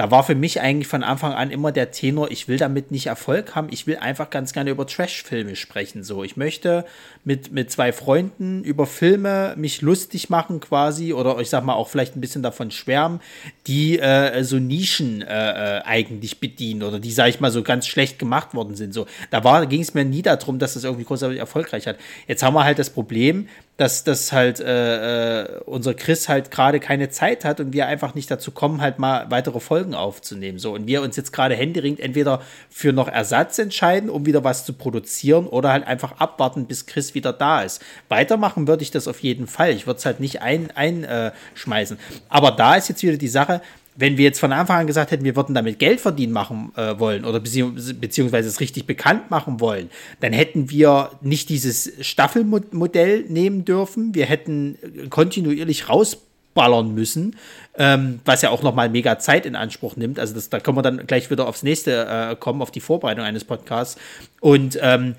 da war für mich eigentlich von Anfang an immer der Tenor, ich will damit nicht Erfolg haben, ich will einfach ganz gerne über Trash-Filme sprechen. So, ich möchte mit, mit zwei Freunden über Filme mich lustig machen quasi oder ich sag mal auch vielleicht ein bisschen davon schwärmen, die äh, so Nischen äh, äh eigentlich bedienen oder die, sag ich mal, so ganz schlecht gemacht worden sind. So, da ging es mir nie darum, dass das irgendwie großartig erfolgreich hat. Jetzt haben wir halt das Problem, dass das halt äh, äh, unser Chris halt gerade keine Zeit hat und wir einfach nicht dazu kommen, halt mal weitere Folgen aufzunehmen. So und wir uns jetzt gerade händeringend entweder für noch Ersatz entscheiden, um wieder was zu produzieren, oder halt einfach abwarten, bis Chris wieder da ist. Weitermachen würde ich das auf jeden Fall. Ich würde es halt nicht einschmeißen. Ein, äh, Aber da ist jetzt wieder die Sache, wenn wir jetzt von Anfang an gesagt hätten, wir würden damit Geld verdienen machen äh, wollen oder bezieh beziehungsweise es richtig bekannt machen wollen, dann hätten wir nicht dieses Staffelmodell nehmen dürfen. Wir hätten kontinuierlich rausballern müssen, ähm, was ja auch nochmal mega Zeit in Anspruch nimmt. Also das, da können wir dann gleich wieder aufs nächste äh, kommen, auf die Vorbereitung eines Podcasts. Und ähm,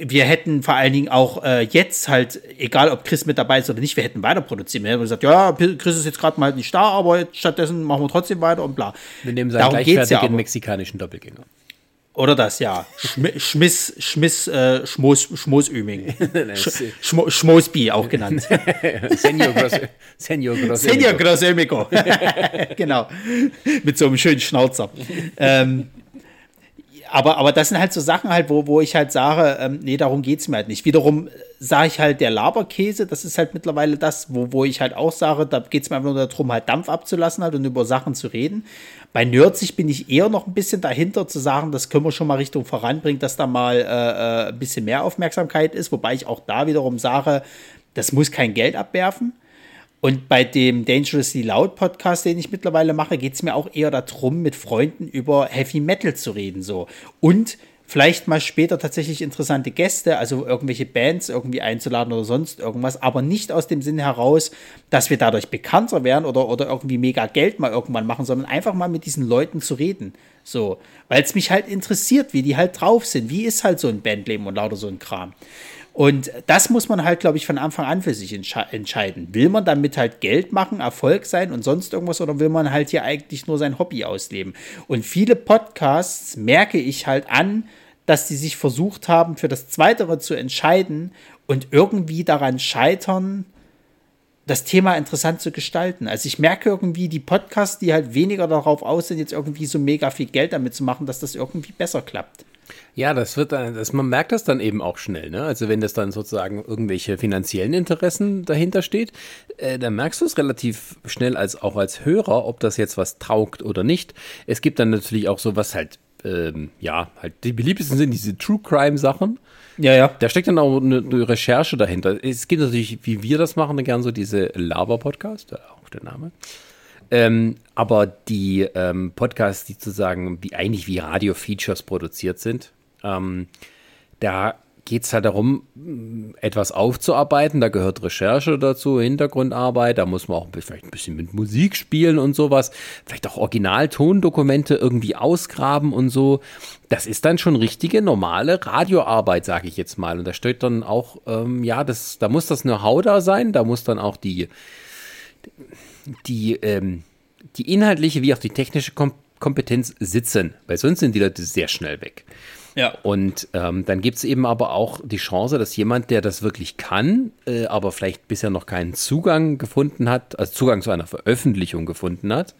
wir hätten vor allen Dingen auch äh, jetzt halt, egal ob Chris mit dabei ist oder nicht, wir hätten weiter produzieren. Wir hätten gesagt, ja, Chris ist jetzt gerade mal nicht da, aber stattdessen machen wir trotzdem weiter und bla. Wir nehmen seinen Darum gleichwertigen ja mexikanischen Doppelgänger. Oder das, ja. Schmiss, Schmiss, äh, Schmoos, Schmoosüming. Schmo, Schmoosbi auch genannt. Senior Gross, Senior Gross Senior Gross genau. Mit so einem schönen Schnauzer. ähm, aber, aber das sind halt so Sachen halt, wo, wo ich halt sage, ähm, nee, darum geht es mir halt nicht. Wiederum sage ich halt, der Laberkäse, das ist halt mittlerweile das, wo, wo ich halt auch sage, da geht es mir einfach nur darum, halt Dampf abzulassen halt und über Sachen zu reden. Bei Nerdsig bin ich eher noch ein bisschen dahinter zu sagen, das können wir schon mal Richtung voranbringen, dass da mal äh, äh, ein bisschen mehr Aufmerksamkeit ist, wobei ich auch da wiederum sage, das muss kein Geld abwerfen. Und bei dem Dangerously Loud Podcast, den ich mittlerweile mache, geht es mir auch eher darum, mit Freunden über Heavy Metal zu reden. So. Und vielleicht mal später tatsächlich interessante Gäste, also irgendwelche Bands irgendwie einzuladen oder sonst irgendwas, aber nicht aus dem Sinn heraus, dass wir dadurch bekannter werden oder, oder irgendwie mega Geld mal irgendwann machen, sondern einfach mal mit diesen Leuten zu reden. So, weil es mich halt interessiert, wie die halt drauf sind. Wie ist halt so ein Bandleben und lauter so ein Kram. Und das muss man halt, glaube ich, von Anfang an für sich entsche entscheiden. Will man damit halt Geld machen, Erfolg sein und sonst irgendwas oder will man halt hier eigentlich nur sein Hobby ausleben? Und viele Podcasts merke ich halt an, dass die sich versucht haben, für das Zweitere zu entscheiden und irgendwie daran scheitern, das Thema interessant zu gestalten. Also ich merke irgendwie die Podcasts, die halt weniger darauf aus sind, jetzt irgendwie so mega viel Geld damit zu machen, dass das irgendwie besser klappt. Ja, das wird dann, das, man merkt das dann eben auch schnell, ne? Also wenn das dann sozusagen irgendwelche finanziellen Interessen dahinter steht, äh, dann merkst du es relativ schnell als auch als Hörer, ob das jetzt was taugt oder nicht. Es gibt dann natürlich auch so was halt ähm, ja, halt die beliebtesten sind diese True Crime Sachen. Ja, ja. Da steckt dann auch eine, eine Recherche dahinter. Es gibt natürlich, wie wir das machen, gern so diese Lava-Podcast, auch der Name. Ähm, aber die ähm, Podcasts, die sozusagen wie eigentlich wie Radio-Features produziert sind, ähm, da geht es halt darum, etwas aufzuarbeiten. Da gehört Recherche dazu, Hintergrundarbeit. Da muss man auch vielleicht ein bisschen mit Musik spielen und sowas. Vielleicht auch Originaltondokumente irgendwie ausgraben und so. Das ist dann schon richtige, normale Radioarbeit, sage ich jetzt mal. Und da steht dann auch, ähm, ja, das, da muss das Know-how da sein. Da muss dann auch die, die, ähm, die inhaltliche wie auch die technische Kom Kompetenz sitzen. Weil sonst sind die Leute sehr schnell weg. Ja. Und ähm, dann gibt es eben aber auch die Chance, dass jemand, der das wirklich kann, äh, aber vielleicht bisher noch keinen Zugang gefunden hat, also Zugang zu einer Veröffentlichung gefunden hat,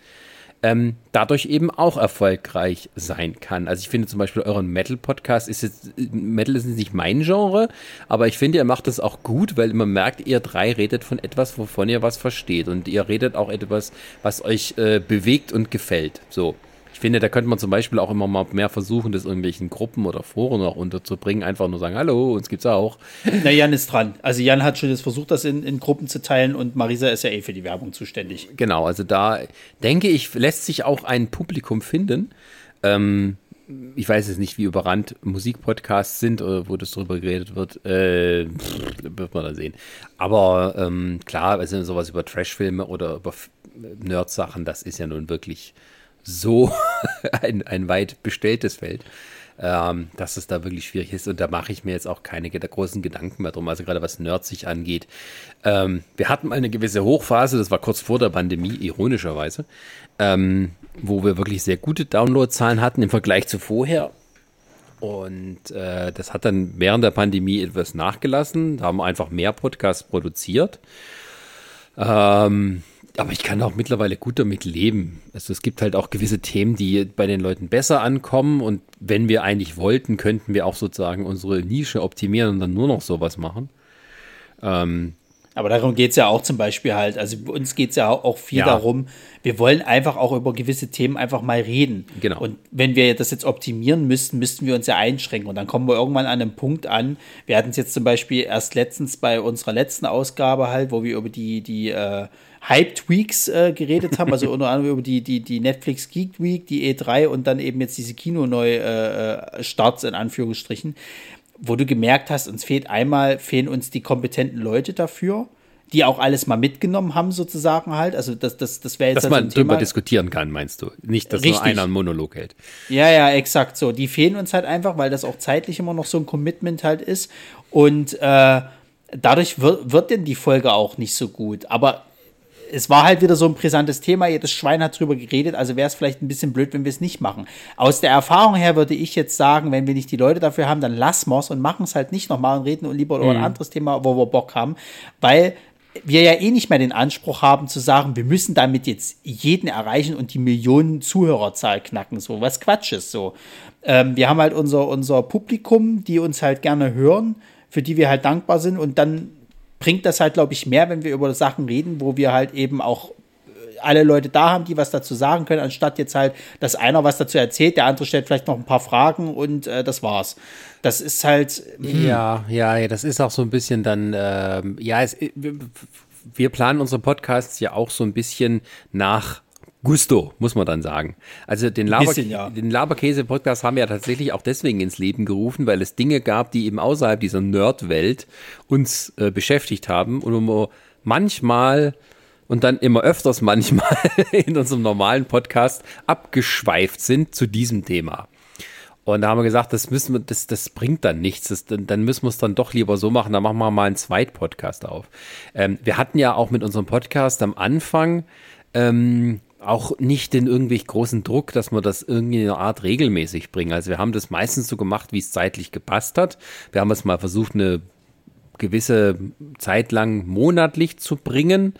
ähm, dadurch eben auch erfolgreich sein kann. Also ich finde zum Beispiel euren Metal-Podcast ist jetzt, Metal ist nicht mein Genre, aber ich finde, ihr macht das auch gut, weil man merkt, ihr drei redet von etwas, wovon ihr was versteht und ihr redet auch etwas, was euch äh, bewegt und gefällt. So. Ich finde, da könnte man zum Beispiel auch immer mal mehr versuchen, das irgendwelchen Gruppen oder Foren auch unterzubringen. Einfach nur sagen, hallo, uns gibt's auch. Na, Jan ist dran. Also Jan hat schon jetzt versucht, das in, in Gruppen zu teilen und Marisa ist ja eh für die Werbung zuständig. Genau, also da denke ich, lässt sich auch ein Publikum finden. Ähm, ich weiß jetzt nicht, wie überrannt Musikpodcasts sind oder wo das drüber geredet wird. Äh, pff, wird man dann sehen. Aber ähm, klar, also sowas über Trashfilme oder über Nerd-Sachen, das ist ja nun wirklich so ein, ein weit bestelltes Feld, ähm, dass es da wirklich schwierig ist. Und da mache ich mir jetzt auch keine großen Gedanken mehr drum, also gerade was Nerds sich angeht. Ähm, wir hatten mal eine gewisse Hochphase, das war kurz vor der Pandemie, ironischerweise, ähm, wo wir wirklich sehr gute Downloadzahlen hatten im Vergleich zu vorher. Und äh, das hat dann während der Pandemie etwas nachgelassen. Da haben wir einfach mehr Podcasts produziert. Ähm, aber ich kann auch mittlerweile gut damit leben. Also es gibt halt auch gewisse Themen, die bei den Leuten besser ankommen. Und wenn wir eigentlich wollten, könnten wir auch sozusagen unsere Nische optimieren und dann nur noch sowas machen. Ähm, aber darum geht es ja auch zum Beispiel halt. Also uns geht es ja auch viel ja. darum, wir wollen einfach auch über gewisse Themen einfach mal reden. Genau. Und wenn wir das jetzt optimieren müssten, müssten wir uns ja einschränken. Und dann kommen wir irgendwann an einem Punkt an. Wir hatten es jetzt zum Beispiel erst letztens bei unserer letzten Ausgabe halt, wo wir über die, die äh, Hyped-Weeks äh, geredet haben, also unter anderem über die, die, die Netflix Geek Week, die E3 und dann eben jetzt diese Kino-Neu-Starts äh, in Anführungsstrichen, wo du gemerkt hast, uns fehlt einmal, fehlen uns die kompetenten Leute dafür, die auch alles mal mitgenommen haben, sozusagen halt. Also das, das, das wäre jetzt. Dass man so drüber diskutieren kann, meinst du? Nicht, dass Richtig. nur einer einen Monolog hält. Ja, ja, exakt so. Die fehlen uns halt einfach, weil das auch zeitlich immer noch so ein Commitment halt ist. Und äh, dadurch wird, wird denn die Folge auch nicht so gut. Aber es war halt wieder so ein brisantes Thema. Jedes Schwein hat drüber geredet, also wäre es vielleicht ein bisschen blöd, wenn wir es nicht machen. Aus der Erfahrung her würde ich jetzt sagen, wenn wir nicht die Leute dafür haben, dann lassen wir es und machen es halt nicht nochmal und reden lieber über ein mhm. anderes Thema, wo wir Bock haben, weil wir ja eh nicht mehr den Anspruch haben zu sagen, wir müssen damit jetzt jeden erreichen und die Millionen Zuhörerzahl knacken, so was Quatsch ist so. Ähm, wir haben halt unser, unser Publikum, die uns halt gerne hören, für die wir halt dankbar sind und dann bringt das halt, glaube ich, mehr, wenn wir über Sachen reden, wo wir halt eben auch äh, alle Leute da haben, die was dazu sagen können, anstatt jetzt halt, dass einer was dazu erzählt, der andere stellt vielleicht noch ein paar Fragen und äh, das war's. Das ist halt. Hm. Ja, ja, das ist auch so ein bisschen dann, äh, ja, es, wir planen unsere Podcasts ja auch so ein bisschen nach Gusto, muss man dann sagen. Also den, Laber, ja. den Laberkäse-Podcast haben wir ja tatsächlich auch deswegen ins Leben gerufen, weil es Dinge gab, die eben außerhalb dieser Nerd-Welt uns äh, beschäftigt haben und wir manchmal und dann immer öfters manchmal in unserem normalen Podcast abgeschweift sind zu diesem Thema. Und da haben wir gesagt, das müssen wir, das, das bringt dann nichts. Das, dann, dann müssen wir es dann doch lieber so machen. Dann machen wir mal einen Zweit-Podcast auf. Ähm, wir hatten ja auch mit unserem Podcast am Anfang ähm, auch nicht den irgendwie großen Druck, dass wir das irgendwie in einer Art regelmäßig bringen. Also wir haben das meistens so gemacht, wie es zeitlich gepasst hat. Wir haben es mal versucht, eine gewisse Zeit lang monatlich zu bringen.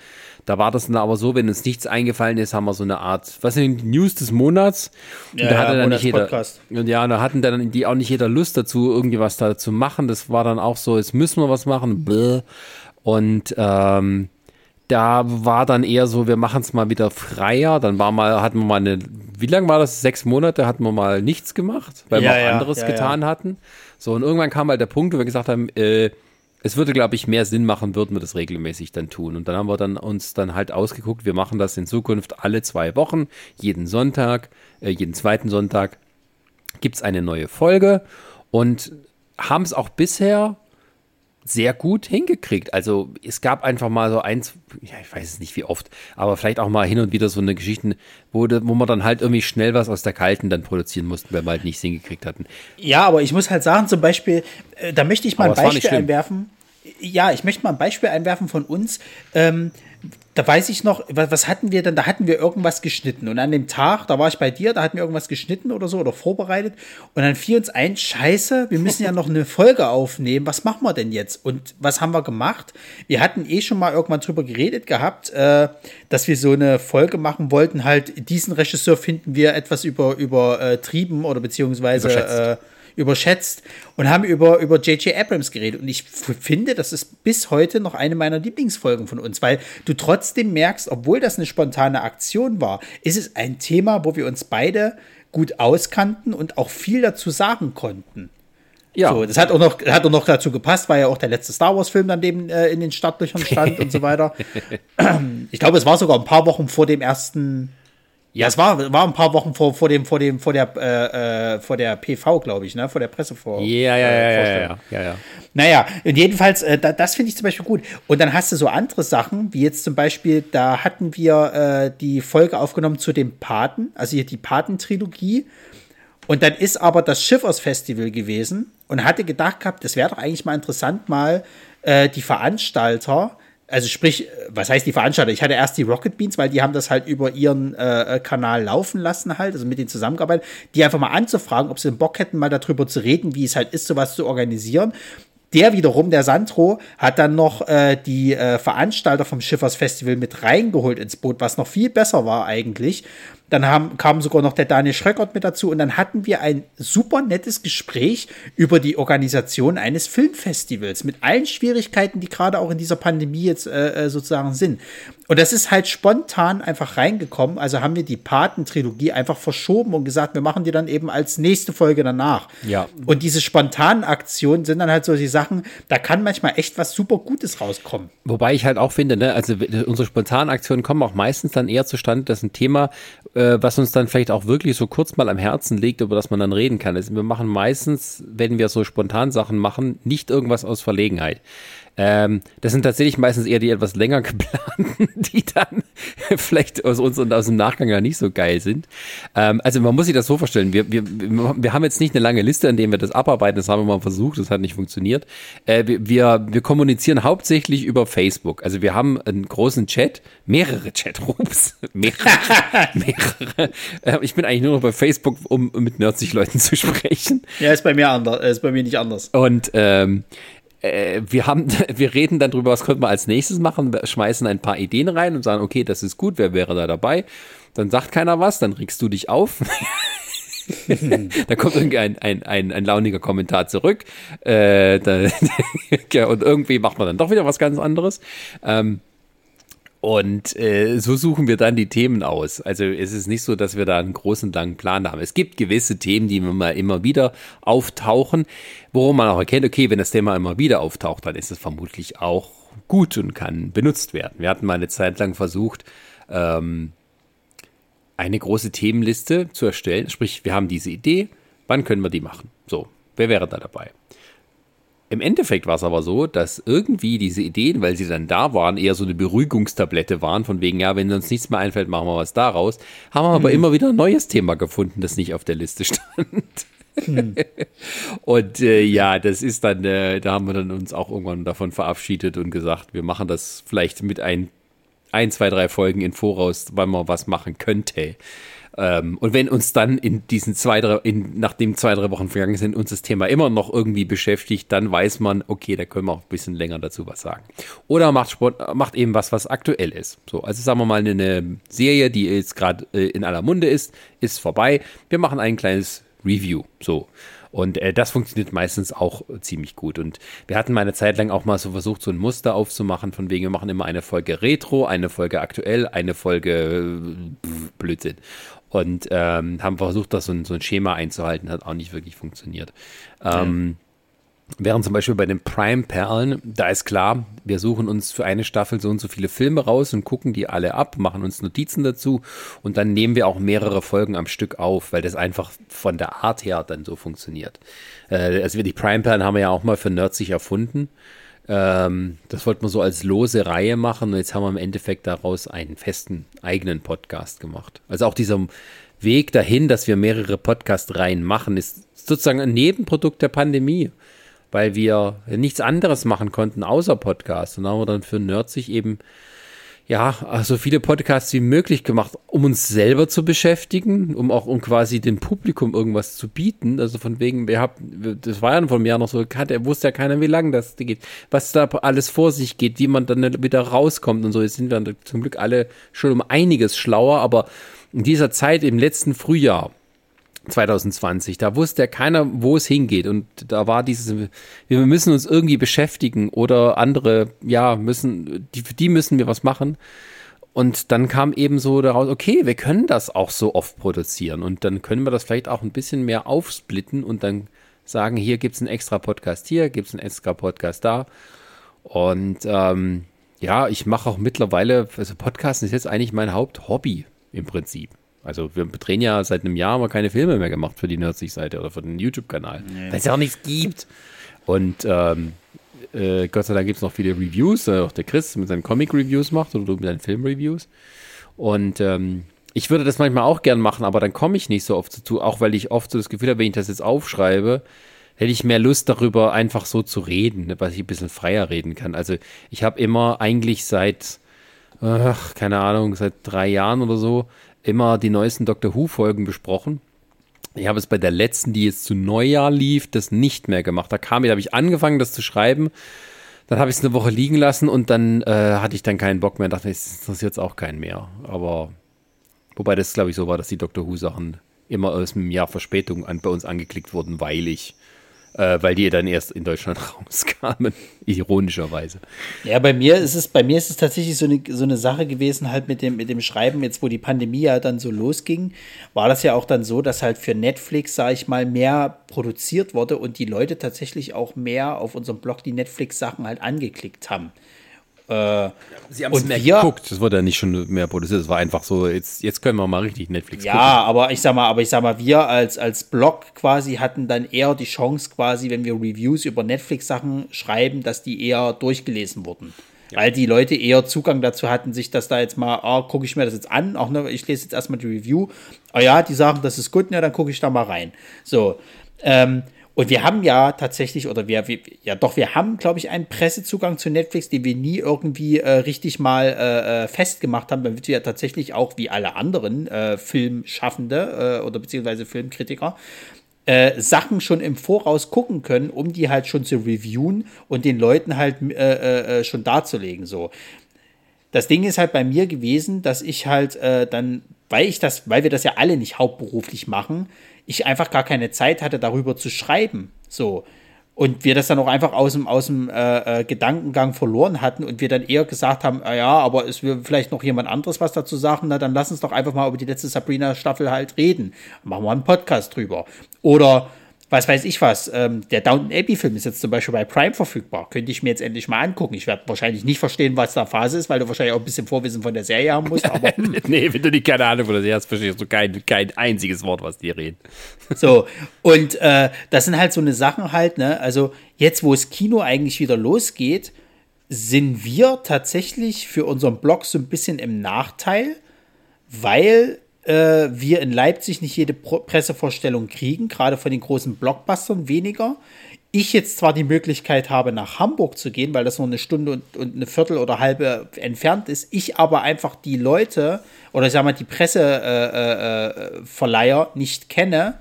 Da war das dann aber so, wenn uns nichts eingefallen ist, haben wir so eine Art, was sind die News des Monats? Und ja, da hatte ja, dann nicht jeder, und ja, da hatten dann die auch nicht jeder Lust dazu, irgendwie was da zu machen. Das war dann auch so, jetzt müssen wir was machen. Und ähm, da war dann eher so, wir machen es mal wieder freier. Dann war mal, hatten wir mal eine, wie lange war das? Sechs Monate hatten wir mal nichts gemacht, weil ja, wir auch ja, anderes ja, getan hatten. So, und irgendwann kam halt der Punkt, wo wir gesagt haben, äh, es würde, glaube ich, mehr Sinn machen, würden wir das regelmäßig dann tun. Und dann haben wir dann uns dann halt ausgeguckt, wir machen das in Zukunft alle zwei Wochen, jeden Sonntag, äh, jeden zweiten Sonntag gibt es eine neue Folge und haben es auch bisher sehr gut hingekriegt. Also es gab einfach mal so eins, ja, ich weiß es nicht wie oft, aber vielleicht auch mal hin und wieder so eine Geschichte, wo, wo wir dann halt irgendwie schnell was aus der Kalten dann produzieren mussten, weil wir halt nichts hingekriegt hatten. Ja, aber ich muss halt sagen, zum Beispiel, äh, da möchte ich mal aber ein Beispiel einwerfen. Ja, ich möchte mal ein Beispiel einwerfen von uns. Ähm, da weiß ich noch, was hatten wir denn? Da hatten wir irgendwas geschnitten. Und an dem Tag, da war ich bei dir, da hatten wir irgendwas geschnitten oder so oder vorbereitet. Und dann fiel uns ein, scheiße, wir müssen ja noch eine Folge aufnehmen. Was machen wir denn jetzt? Und was haben wir gemacht? Wir hatten eh schon mal irgendwann drüber geredet gehabt, äh, dass wir so eine Folge machen wollten. Halt, diesen Regisseur finden wir etwas über, übertrieben oder beziehungsweise. Überschätzt und haben über, über J.J. Abrams geredet. Und ich finde, das ist bis heute noch eine meiner Lieblingsfolgen von uns, weil du trotzdem merkst, obwohl das eine spontane Aktion war, ist es ein Thema, wo wir uns beide gut auskannten und auch viel dazu sagen konnten. Ja. So, das hat auch, noch, hat auch noch dazu gepasst, weil ja auch der letzte Star Wars-Film dann dem äh, in den Startlöchern stand und so weiter. Ich glaube, es war sogar ein paar Wochen vor dem ersten ja, es war, war ein paar Wochen vor, vor dem, vor dem, vor der, äh, äh vor der PV, glaube ich, ne? Vor der Presse vor. Ja, ja, ja, äh, ja, ja, ja, ja. Naja, und jedenfalls, äh, da, das finde ich zum Beispiel gut. Und dann hast du so andere Sachen, wie jetzt zum Beispiel, da hatten wir äh, die Folge aufgenommen zu dem Paten, also hier die Paten-Trilogie. Und dann ist aber das Schiffers-Festival gewesen und hatte gedacht gehabt, das wäre doch eigentlich mal interessant, mal äh, die Veranstalter also sprich, was heißt die Veranstalter? Ich hatte erst die Rocket Beans, weil die haben das halt über ihren äh, äh, Kanal laufen lassen halt, also mit denen zusammengearbeitet, die einfach mal anzufragen, ob sie einen Bock hätten, mal darüber zu reden, wie es halt ist, sowas zu organisieren. Der wiederum, der Sandro, hat dann noch äh, die äh, Veranstalter vom Schiffers Festival mit reingeholt ins Boot, was noch viel besser war eigentlich. Dann haben, kam sogar noch der Daniel Schröckert mit dazu und dann hatten wir ein super nettes Gespräch über die Organisation eines Filmfestivals mit allen Schwierigkeiten, die gerade auch in dieser Pandemie jetzt äh, äh sozusagen sind. Und das ist halt spontan einfach reingekommen. Also haben wir die Paten-Trilogie einfach verschoben und gesagt, wir machen die dann eben als nächste Folge danach. Ja. Und diese spontanen Aktionen sind dann halt so die Sachen, da kann manchmal echt was super Gutes rauskommen. Wobei ich halt auch finde, ne, also unsere spontanen Aktionen kommen auch meistens dann eher zustande, dass ein Thema, äh, was uns dann vielleicht auch wirklich so kurz mal am Herzen liegt, über das man dann reden kann. Also wir machen meistens, wenn wir so spontan Sachen machen, nicht irgendwas aus Verlegenheit. Ähm, das sind tatsächlich meistens eher die etwas länger geplanten, die dann vielleicht aus uns und aus dem Nachgang ja nicht so geil sind. Ähm, also man muss sich das so vorstellen, wir, wir, wir haben jetzt nicht eine lange Liste, an der wir das abarbeiten, das haben wir mal versucht, das hat nicht funktioniert. Äh, wir, wir kommunizieren hauptsächlich über Facebook. Also wir haben einen großen Chat, mehrere Chatrooms, mehrere, mehrere. Äh, ich bin eigentlich nur noch bei Facebook, um mit 90 Leuten zu sprechen. Ja, ist bei mir anders, ist bei mir nicht anders. Und ähm, äh, wir haben, wir reden dann drüber, was könnte man als nächstes machen, schmeißen ein paar Ideen rein und sagen, okay, das ist gut, wer wäre da dabei? Dann sagt keiner was, dann regst du dich auf. da kommt irgendein ein, ein, ein launiger Kommentar zurück. Äh, da, und irgendwie macht man dann doch wieder was ganz anderes. Ähm, und äh, so suchen wir dann die Themen aus. Also es ist nicht so, dass wir da einen großen, langen Plan haben. Es gibt gewisse Themen, die immer, immer wieder auftauchen, wo man auch erkennt, okay, wenn das Thema immer wieder auftaucht, dann ist es vermutlich auch gut und kann benutzt werden. Wir hatten mal eine Zeit lang versucht, ähm, eine große Themenliste zu erstellen. Sprich, wir haben diese Idee, wann können wir die machen? So, wer wäre da dabei? Im Endeffekt war es aber so, dass irgendwie diese Ideen, weil sie dann da waren, eher so eine Beruhigungstablette waren, von wegen, ja, wenn uns nichts mehr einfällt, machen wir was daraus. Haben wir aber hm. immer wieder ein neues Thema gefunden, das nicht auf der Liste stand. Hm. Und äh, ja, das ist dann, äh, da haben wir dann uns auch irgendwann davon verabschiedet und gesagt, wir machen das vielleicht mit ein, ein, zwei, drei Folgen in Voraus, weil man was machen könnte. Ähm, und wenn uns dann in diesen zwei, drei, in, nachdem zwei, drei Wochen vergangen sind, uns das Thema immer noch irgendwie beschäftigt, dann weiß man, okay, da können wir auch ein bisschen länger dazu was sagen. Oder macht Sport, macht eben was, was aktuell ist. So, also sagen wir mal, eine Serie, die jetzt gerade äh, in aller Munde ist, ist vorbei. Wir machen ein kleines Review. So. Und äh, das funktioniert meistens auch ziemlich gut. Und wir hatten mal eine Zeit lang auch mal so versucht, so ein Muster aufzumachen, von wegen, wir machen immer eine Folge Retro, eine Folge aktuell, eine Folge pff, Blödsinn. Und ähm, haben versucht, das so ein, so ein Schema einzuhalten, hat auch nicht wirklich funktioniert. Ähm, Während zum Beispiel bei den Prime-Perlen, da ist klar, wir suchen uns für eine Staffel so und so viele Filme raus und gucken die alle ab, machen uns Notizen dazu und dann nehmen wir auch mehrere Folgen am Stück auf, weil das einfach von der Art her dann so funktioniert. Äh, also wir die Prime-Perlen haben wir ja auch mal für Nerdsig erfunden. Ähm, das wollten wir so als lose Reihe machen und jetzt haben wir im Endeffekt daraus einen festen eigenen Podcast gemacht. Also auch dieser Weg dahin, dass wir mehrere Podcast-Reihen machen, ist sozusagen ein Nebenprodukt der Pandemie weil wir nichts anderes machen konnten außer Podcasts. Und da haben wir dann für Nerdsig eben ja, so viele Podcasts wie möglich gemacht, um uns selber zu beschäftigen, um auch um quasi dem Publikum irgendwas zu bieten. Also von wegen, wir haben, das war ja von mir noch so, er wusste ja keiner, wie lange das geht, was da alles vor sich geht, wie man dann wieder rauskommt und so. Jetzt sind wir zum Glück alle schon um einiges schlauer, aber in dieser Zeit im letzten Frühjahr, 2020. Da wusste ja keiner, wo es hingeht. Und da war dieses, wir müssen uns irgendwie beschäftigen oder andere, ja, müssen, die, für die müssen wir was machen. Und dann kam eben so daraus, okay, wir können das auch so oft produzieren. Und dann können wir das vielleicht auch ein bisschen mehr aufsplitten und dann sagen, hier gibt es einen extra Podcast hier, gibt es einen extra Podcast da. Und ähm, ja, ich mache auch mittlerweile, also Podcasten ist jetzt eigentlich mein Haupthobby im Prinzip. Also wir drehen ja seit einem Jahr mal keine Filme mehr gemacht für die Nerdsig-Seite oder für den YouTube-Kanal, nee. weil es ja auch nichts gibt. Und ähm, äh, Gott sei Dank gibt es noch viele Reviews, äh, auch der Chris mit seinen Comic-Reviews macht oder du mit deinen Film-Reviews. Und ähm, ich würde das manchmal auch gern machen, aber dann komme ich nicht so oft dazu, auch weil ich oft so das Gefühl habe, wenn ich das jetzt aufschreibe, hätte ich mehr Lust darüber, einfach so zu reden, ne, was ich ein bisschen freier reden kann. Also ich habe immer eigentlich seit, ach, keine Ahnung, seit drei Jahren oder so, immer die neuesten Doctor Who-Folgen besprochen. Ich habe es bei der letzten, die jetzt zu Neujahr lief, das nicht mehr gemacht. Da kam, da habe ich angefangen, das zu schreiben. Dann habe ich es eine Woche liegen lassen und dann äh, hatte ich dann keinen Bock mehr. Dachte, das interessiert jetzt auch keinen mehr. Aber wobei das, glaube ich, so war, dass die Doctor Who-Sachen immer aus einem Jahr Verspätung an, bei uns angeklickt wurden, weil ich äh, weil die dann erst in Deutschland rauskamen, ironischerweise. Ja, bei mir ist es, bei mir ist es tatsächlich so eine, so eine Sache gewesen, halt mit dem, mit dem Schreiben, jetzt wo die Pandemie ja dann so losging, war das ja auch dann so, dass halt für Netflix, sage ich mal, mehr produziert wurde und die Leute tatsächlich auch mehr auf unserem Blog die Netflix-Sachen halt angeklickt haben. Äh, Sie haben es mehr wir, geguckt, das wurde ja nicht schon mehr produziert, es war einfach so, jetzt, jetzt können wir mal richtig Netflix ja, gucken. Ja, aber ich sag mal, aber ich sag mal, wir als, als Blog quasi hatten dann eher die Chance quasi, wenn wir Reviews über Netflix-Sachen schreiben, dass die eher durchgelesen wurden. Ja. Weil die Leute eher Zugang dazu hatten, sich das da jetzt mal, ah, gucke ich mir das jetzt an, auch ne, ich lese jetzt erstmal die Review, ah ja, die sagen, das ist gut, ja, dann gucke ich da mal rein. So, ähm, und wir haben ja tatsächlich, oder wir, wir ja doch, wir haben, glaube ich, einen Pressezugang zu Netflix, den wir nie irgendwie äh, richtig mal äh, äh, festgemacht haben, damit wir ja tatsächlich auch wie alle anderen äh, Filmschaffende äh, oder beziehungsweise Filmkritiker äh, Sachen schon im Voraus gucken können, um die halt schon zu reviewen und den Leuten halt schon darzulegen. So. Das Ding ist halt bei mir gewesen, dass ich halt dann, weil ich das, weil wir das ja alle nicht hauptberuflich machen, ich einfach gar keine Zeit hatte, darüber zu schreiben. So. Und wir das dann auch einfach aus dem, aus dem äh, äh, Gedankengang verloren hatten und wir dann eher gesagt haben, ah ja, aber es will vielleicht noch jemand anderes was dazu sagen, na dann lass uns doch einfach mal über die letzte Sabrina-Staffel halt reden. Machen wir einen Podcast drüber. Oder was weiß ich was, ähm, der Downton Abbey-Film ist jetzt zum Beispiel bei Prime verfügbar. Könnte ich mir jetzt endlich mal angucken. Ich werde wahrscheinlich nicht verstehen, was da Phase ist, weil du wahrscheinlich auch ein bisschen Vorwissen von der Serie haben musst. Aber, hm. nee, wenn du nicht keine Ahnung von der Serie hast, verstehst du kein, kein einziges Wort, was die reden. so, und äh, das sind halt so eine Sachen halt, ne? Also jetzt, wo das Kino eigentlich wieder losgeht, sind wir tatsächlich für unseren Blog so ein bisschen im Nachteil, weil äh, wir in Leipzig nicht jede Pro Pressevorstellung kriegen, gerade von den großen Blockbustern weniger. Ich jetzt zwar die Möglichkeit habe, nach Hamburg zu gehen, weil das nur eine Stunde und, und eine Viertel oder halbe entfernt ist, ich aber einfach die Leute oder ich sag mal die Presseverleiher äh, äh, nicht kenne,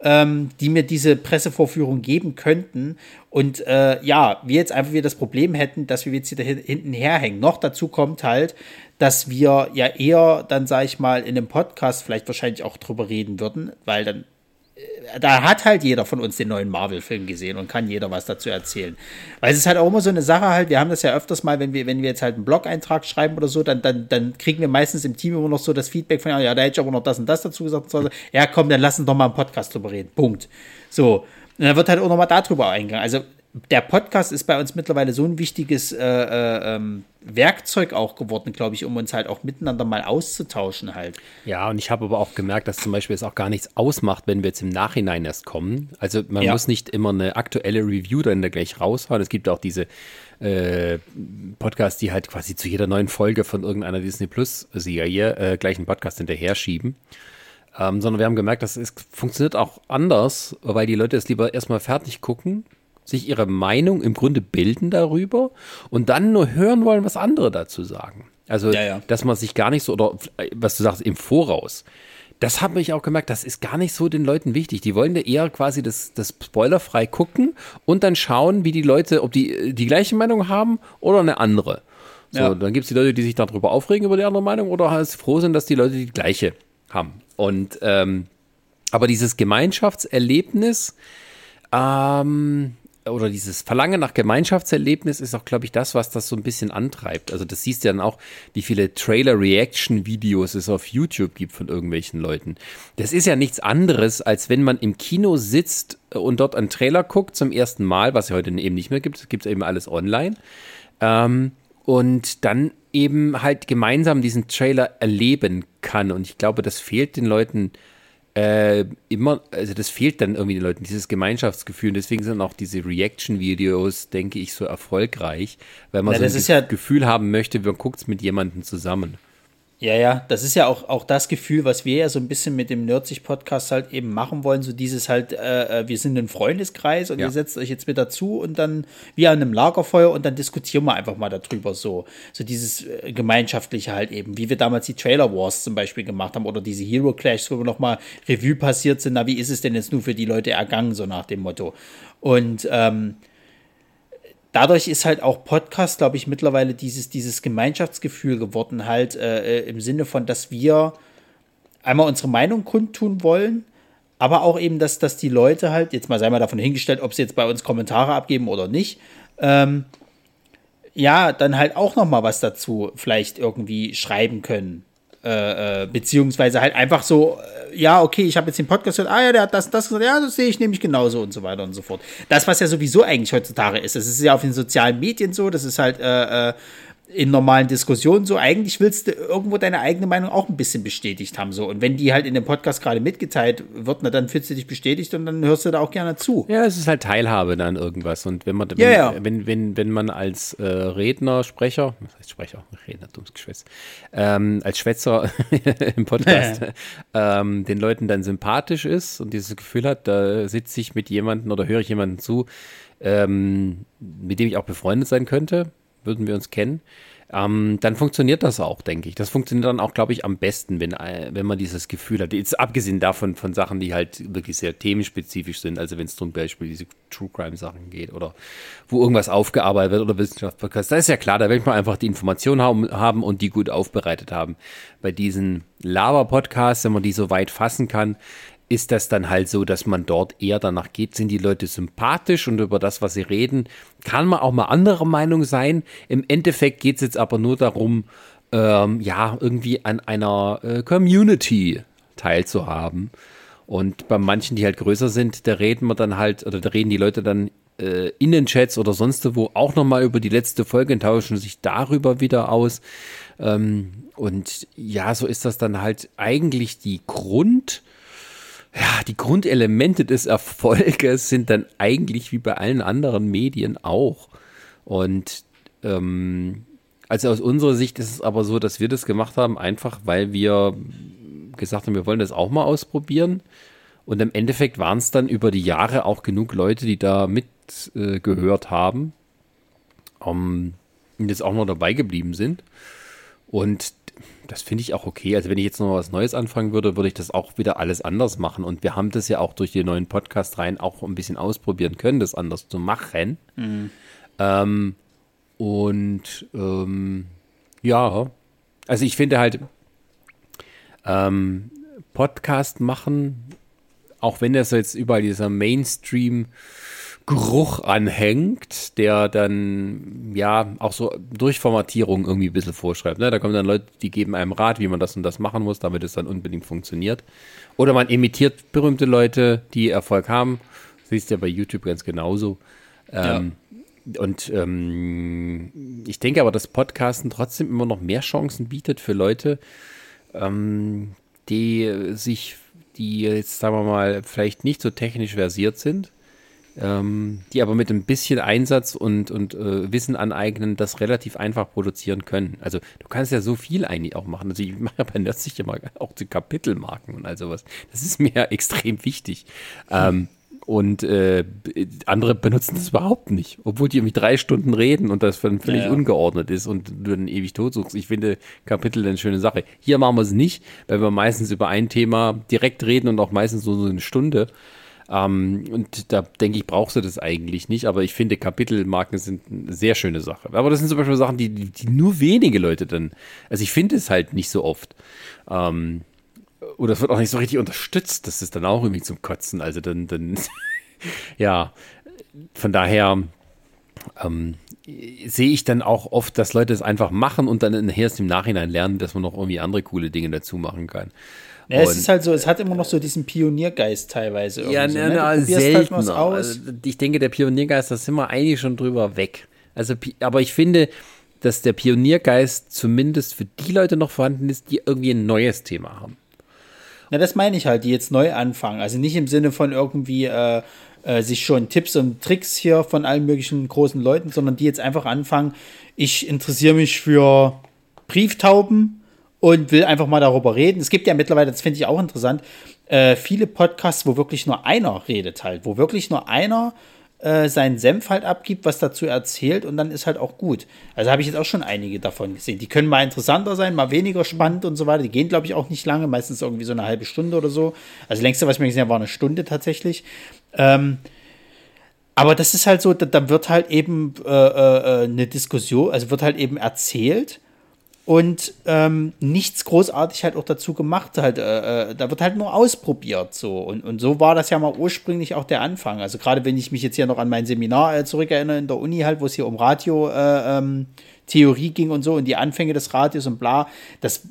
ähm, die mir diese Pressevorführung geben könnten. Und äh, ja, wir jetzt einfach wieder das Problem hätten, dass wir jetzt hier hinten herhängen. Noch dazu kommt halt, dass wir ja eher dann, sage ich mal, in einem Podcast vielleicht wahrscheinlich auch drüber reden würden, weil dann äh, da hat halt jeder von uns den neuen Marvel-Film gesehen und kann jeder was dazu erzählen. Weil es ist halt auch immer so eine Sache halt, wir haben das ja öfters mal, wenn wir, wenn wir jetzt halt einen Blog-Eintrag schreiben oder so, dann, dann, dann kriegen wir meistens im Team immer noch so das Feedback von, ja, da hätte ich aber noch das und das dazu gesagt. Ja, komm, dann lass uns doch mal einen Podcast drüber reden. Punkt. So. Und dann wird halt auch nochmal darüber eingegangen. Also der Podcast ist bei uns mittlerweile so ein wichtiges äh, äh, ähm, Werkzeug auch geworden, glaube ich, um uns halt auch miteinander mal auszutauschen halt. Ja, und ich habe aber auch gemerkt, dass zum Beispiel es auch gar nichts ausmacht, wenn wir jetzt im Nachhinein erst kommen. Also man ja. muss nicht immer eine aktuelle Review dann da gleich raushauen. Es gibt auch diese äh, Podcasts, die halt quasi zu jeder neuen Folge von irgendeiner Disney Plus Serie äh, gleich einen Podcast hinterher schieben. Ähm, sondern wir haben gemerkt, dass es funktioniert auch anders, weil die Leute es lieber erstmal fertig gucken, sich ihre Meinung im Grunde bilden darüber und dann nur hören wollen, was andere dazu sagen. Also, ja, ja. dass man sich gar nicht so, oder was du sagst, im Voraus. Das habe ich auch gemerkt, das ist gar nicht so den Leuten wichtig. Die wollen ja eher quasi das, das spoilerfrei gucken und dann schauen, wie die Leute, ob die die gleiche Meinung haben oder eine andere. So, ja. dann gibt es die Leute, die sich darüber aufregen, über die andere Meinung, oder halt froh sind, dass die Leute die gleiche haben. Und ähm, aber dieses Gemeinschaftserlebnis, ähm, oder dieses Verlangen nach Gemeinschaftserlebnis ist auch, glaube ich, das, was das so ein bisschen antreibt. Also das siehst du dann auch, wie viele Trailer-Reaction-Videos es auf YouTube gibt von irgendwelchen Leuten. Das ist ja nichts anderes, als wenn man im Kino sitzt und dort einen Trailer guckt zum ersten Mal, was es heute eben nicht mehr gibt. Es gibt eben alles online. Ähm, und dann eben halt gemeinsam diesen Trailer erleben kann. Und ich glaube, das fehlt den Leuten äh, immer, also das fehlt dann irgendwie den Leuten, dieses Gemeinschaftsgefühl. Und deswegen sind auch diese Reaction-Videos, denke ich, so erfolgreich, weil man Na, so ein ja Gefühl haben möchte, man guckt es mit jemandem zusammen. Ja, ja, das ist ja auch, auch das Gefühl, was wir ja so ein bisschen mit dem Nerdsich-Podcast halt eben machen wollen. So dieses halt, äh, äh, wir sind ein Freundeskreis und ja. ihr setzt euch jetzt mit dazu und dann wie an einem Lagerfeuer und dann diskutieren wir einfach mal darüber so. So dieses äh, gemeinschaftliche halt eben, wie wir damals die Trailer Wars zum Beispiel gemacht haben oder diese Hero Clash, wo wir nochmal Revue passiert sind. Na, wie ist es denn jetzt nur für die Leute ergangen, so nach dem Motto. Und ähm, dadurch ist halt auch Podcast, glaube ich, mittlerweile dieses, dieses Gemeinschaftsgefühl geworden, halt äh, äh, im Sinne von, dass wir einmal unsere Meinung kundtun wollen, aber auch eben, dass, dass die Leute halt, jetzt mal sei mal davon hingestellt, ob sie jetzt bei uns Kommentare abgeben oder nicht, ähm, ja, dann halt auch noch mal was dazu vielleicht irgendwie schreiben können. Äh, äh, beziehungsweise halt einfach so, äh, ja, okay, ich habe jetzt den Podcast gehört, ah ja, der hat das, das gesagt, ja, das sehe ich nämlich genauso und so weiter und so fort. Das, was ja sowieso eigentlich heutzutage ist, das ist ja auf den sozialen Medien so, das ist halt äh, äh in normalen Diskussionen so, eigentlich willst du irgendwo deine eigene Meinung auch ein bisschen bestätigt haben. So. Und wenn die halt in dem Podcast gerade mitgeteilt wird, na, dann fühlst du dich bestätigt und dann hörst du da auch gerne zu. Ja, es ist halt Teilhabe dann irgendwas. Und wenn man, wenn, ja, ja. wenn, wenn, wenn man als äh, Redner, Sprecher, was heißt Sprecher, Redner, dummes Geschwätz, ähm, als Schwätzer im Podcast ähm, den Leuten dann sympathisch ist und dieses Gefühl hat, da sitze ich mit jemandem oder höre ich jemanden zu, ähm, mit dem ich auch befreundet sein könnte, würden wir uns kennen, ähm, dann funktioniert das auch, denke ich. Das funktioniert dann auch, glaube ich, am besten, wenn, äh, wenn man dieses Gefühl hat. Jetzt abgesehen davon von Sachen, die halt wirklich sehr themenspezifisch sind, also wenn es zum Beispiel diese True Crime Sachen geht oder wo irgendwas aufgearbeitet wird oder Wissenschaftspodcast, da ist ja klar, da will man einfach die Informationen haben, haben und die gut aufbereitet haben. Bei diesen Lava-Podcasts, wenn man die so weit fassen kann, ist das dann halt so, dass man dort eher danach geht, sind die Leute sympathisch und über das, was sie reden, kann man auch mal anderer Meinung sein. Im Endeffekt geht es jetzt aber nur darum, ähm, ja, irgendwie an einer äh, Community teilzuhaben. Und bei manchen, die halt größer sind, da reden wir dann halt, oder da reden die Leute dann äh, in den Chats oder sonst wo auch nochmal über die letzte Folge und tauschen sich darüber wieder aus. Ähm, und ja, so ist das dann halt eigentlich die Grund- ja, die Grundelemente des Erfolges sind dann eigentlich wie bei allen anderen Medien auch. Und ähm, also aus unserer Sicht ist es aber so, dass wir das gemacht haben, einfach weil wir gesagt haben, wir wollen das auch mal ausprobieren. Und im Endeffekt waren es dann über die Jahre auch genug Leute, die da mitgehört äh, haben um, und jetzt auch noch dabei geblieben sind. Und das finde ich auch okay. Also wenn ich jetzt noch was Neues anfangen würde, würde ich das auch wieder alles anders machen. Und wir haben das ja auch durch die neuen Podcast rein auch ein bisschen ausprobieren können, das anders zu machen. Mhm. Ähm, und ähm, ja, also ich finde halt ähm, Podcast machen auch wenn das jetzt überall dieser Mainstream Geruch anhängt, der dann ja auch so Durchformatierung irgendwie ein bisschen vorschreibt. Ne? Da kommen dann Leute, die geben einem Rat, wie man das und das machen muss, damit es dann unbedingt funktioniert. Oder man imitiert berühmte Leute, die Erfolg haben. Siehst du ja bei YouTube ganz genauso. Ähm, ja. Und ähm, ich denke aber, dass Podcasten trotzdem immer noch mehr Chancen bietet für Leute, ähm, die sich, die jetzt sagen wir mal, vielleicht nicht so technisch versiert sind ähm, die aber mit ein bisschen Einsatz und, und äh, Wissen aneignen, das relativ einfach produzieren können. Also du kannst ja so viel eigentlich auch machen. Also ich mache ja bei Nerdsich immer auch die Kapitelmarken und all sowas. Das ist mir ja extrem wichtig. Ähm, und äh, andere benutzen das überhaupt nicht, obwohl die irgendwie drei Stunden reden und das völlig ja, ja. ungeordnet ist und du dann ewig tot suchst. Ich finde Kapitel eine schöne Sache. Hier machen wir es nicht, weil wir meistens über ein Thema direkt reden und auch meistens nur so eine Stunde. Ähm, und da denke ich, brauchst du das eigentlich nicht, aber ich finde, Kapitelmarken sind eine sehr schöne Sache. Aber das sind zum Beispiel Sachen, die, die nur wenige Leute dann, also ich finde es halt nicht so oft. Ähm, oder es wird auch nicht so richtig unterstützt. Das ist dann auch irgendwie zum Kotzen. Also dann, dann ja, von daher ähm, sehe ich dann auch oft, dass Leute es einfach machen und dann nachher erst im Nachhinein lernen, dass man noch irgendwie andere coole Dinge dazu machen kann. Ja, es ist halt so, es hat immer noch so diesen Pioniergeist teilweise. Ja, so, ne, ne? Selten. Halt also, ich denke, der Pioniergeist, da sind wir eigentlich schon drüber weg. Also, aber ich finde, dass der Pioniergeist zumindest für die Leute noch vorhanden ist, die irgendwie ein neues Thema haben. Na, das meine ich halt, die jetzt neu anfangen. Also nicht im Sinne von irgendwie äh, äh, sich schon Tipps und Tricks hier von allen möglichen großen Leuten, sondern die jetzt einfach anfangen. Ich interessiere mich für Brieftauben und will einfach mal darüber reden. Es gibt ja mittlerweile, das finde ich auch interessant, äh, viele Podcasts, wo wirklich nur einer redet halt, wo wirklich nur einer äh, seinen Senf halt abgibt, was dazu erzählt und dann ist halt auch gut. Also habe ich jetzt auch schon einige davon gesehen. Die können mal interessanter sein, mal weniger spannend und so weiter. Die gehen, glaube ich, auch nicht lange, meistens irgendwie so eine halbe Stunde oder so. Also längste, was ich mir gesehen habe, war eine Stunde tatsächlich. Ähm, aber das ist halt so, da, da wird halt eben äh, äh, eine Diskussion, also wird halt eben erzählt und ähm, nichts großartig halt auch dazu gemacht. Halt, äh, äh, da wird halt nur ausprobiert so. Und, und so war das ja mal ursprünglich auch der Anfang. Also gerade wenn ich mich jetzt hier noch an mein Seminar äh, zurückerinnere in der Uni halt, wo es hier um Radio äh, ähm, Theorie ging und so und die Anfänge des Radios und bla. Das,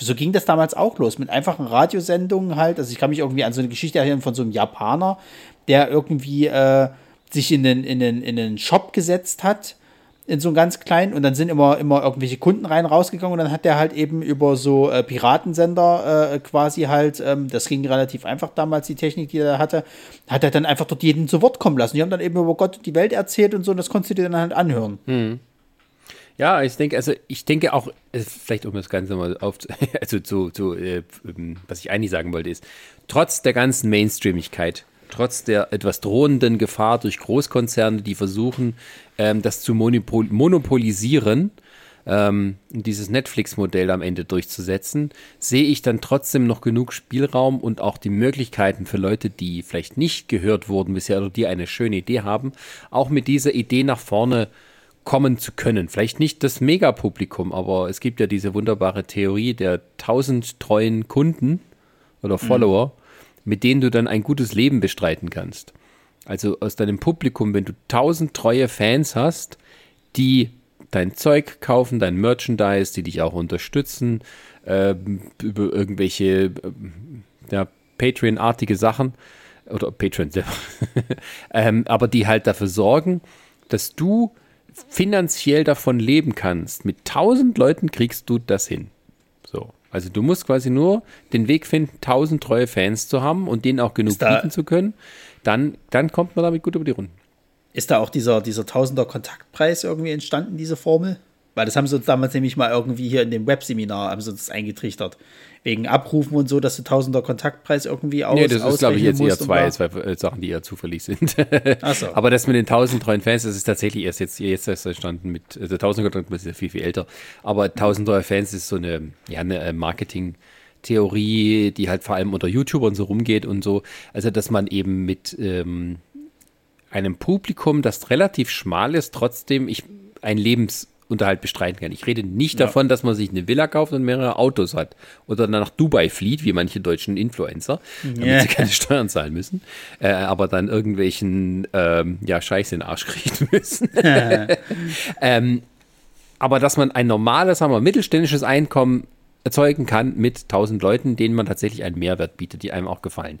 so ging das damals auch los, mit einfachen Radiosendungen halt. Also ich kann mich irgendwie an so eine Geschichte erinnern von so einem Japaner, der irgendwie äh, sich in den, in, den, in den Shop gesetzt hat in so einem ganz kleinen und dann sind immer, immer irgendwelche Kunden rein rausgegangen und dann hat der halt eben über so äh, Piratensender äh, quasi halt, ähm, das ging relativ einfach damals, die Technik, die er hatte, hat er dann einfach dort jeden zu Wort kommen lassen. Die haben dann eben über Gott und die Welt erzählt und so und das konntest du dir dann halt anhören. Hm. Ja, ich denke, also ich denke auch, vielleicht um das Ganze mal auf, also zu, zu äh, ähm, was ich eigentlich sagen wollte, ist, trotz der ganzen Mainstreamigkeit trotz der etwas drohenden Gefahr durch Großkonzerne, die versuchen, ähm, das zu monopol monopolisieren, ähm, dieses Netflix-Modell am Ende durchzusetzen, sehe ich dann trotzdem noch genug Spielraum und auch die Möglichkeiten für Leute, die vielleicht nicht gehört wurden bisher oder die eine schöne Idee haben, auch mit dieser Idee nach vorne kommen zu können. Vielleicht nicht das Megapublikum, aber es gibt ja diese wunderbare Theorie der tausend treuen Kunden oder Follower. Mhm mit denen du dann ein gutes Leben bestreiten kannst. Also aus deinem Publikum, wenn du tausend treue Fans hast, die dein Zeug kaufen, dein Merchandise, die dich auch unterstützen, äh, über irgendwelche äh, ja, Patreon-artige Sachen oder Patreon selber, ähm, aber die halt dafür sorgen, dass du finanziell davon leben kannst. Mit tausend Leuten kriegst du das hin. So. Also du musst quasi nur den Weg finden, tausend treue Fans zu haben und denen auch genug bieten zu können. Dann, dann kommt man damit gut über die Runden. Ist da auch dieser, dieser Tausender Kontaktpreis irgendwie entstanden, diese Formel? Weil das haben sie uns damals nämlich mal irgendwie hier in dem Webseminar haben sie uns eingetrichtert. Wegen Abrufen und so, dass du Tausender Kontaktpreis irgendwie aus. Nee, das ist, glaube ich, jetzt eher zwei, zwei äh, Sachen, die eher zufällig sind. Ach so. Aber das mit den tausend treuen Fans, das ist tatsächlich erst jetzt, jetzt erst entstanden mit, also Tausender Kontaktpreis ist ja viel, viel älter. Aber tausend treue Fans ist so eine, ja, eine äh, Marketing- Theorie, die halt vor allem unter YouTubern so rumgeht und so. Also, dass man eben mit ähm, einem Publikum, das relativ schmal ist, trotzdem ich, ein Lebens- Unterhalt bestreiten kann. Ich rede nicht ja. davon, dass man sich eine Villa kauft und mehrere Autos hat oder dann nach Dubai flieht, wie manche deutschen Influencer, damit yeah. sie keine Steuern zahlen müssen, äh, aber dann irgendwelchen ähm, ja, Scheiß in den Arsch kriegen müssen. ähm, aber dass man ein normales, sagen wir, mittelständisches Einkommen erzeugen kann mit 1000 Leuten, denen man tatsächlich einen Mehrwert bietet, die einem auch gefallen.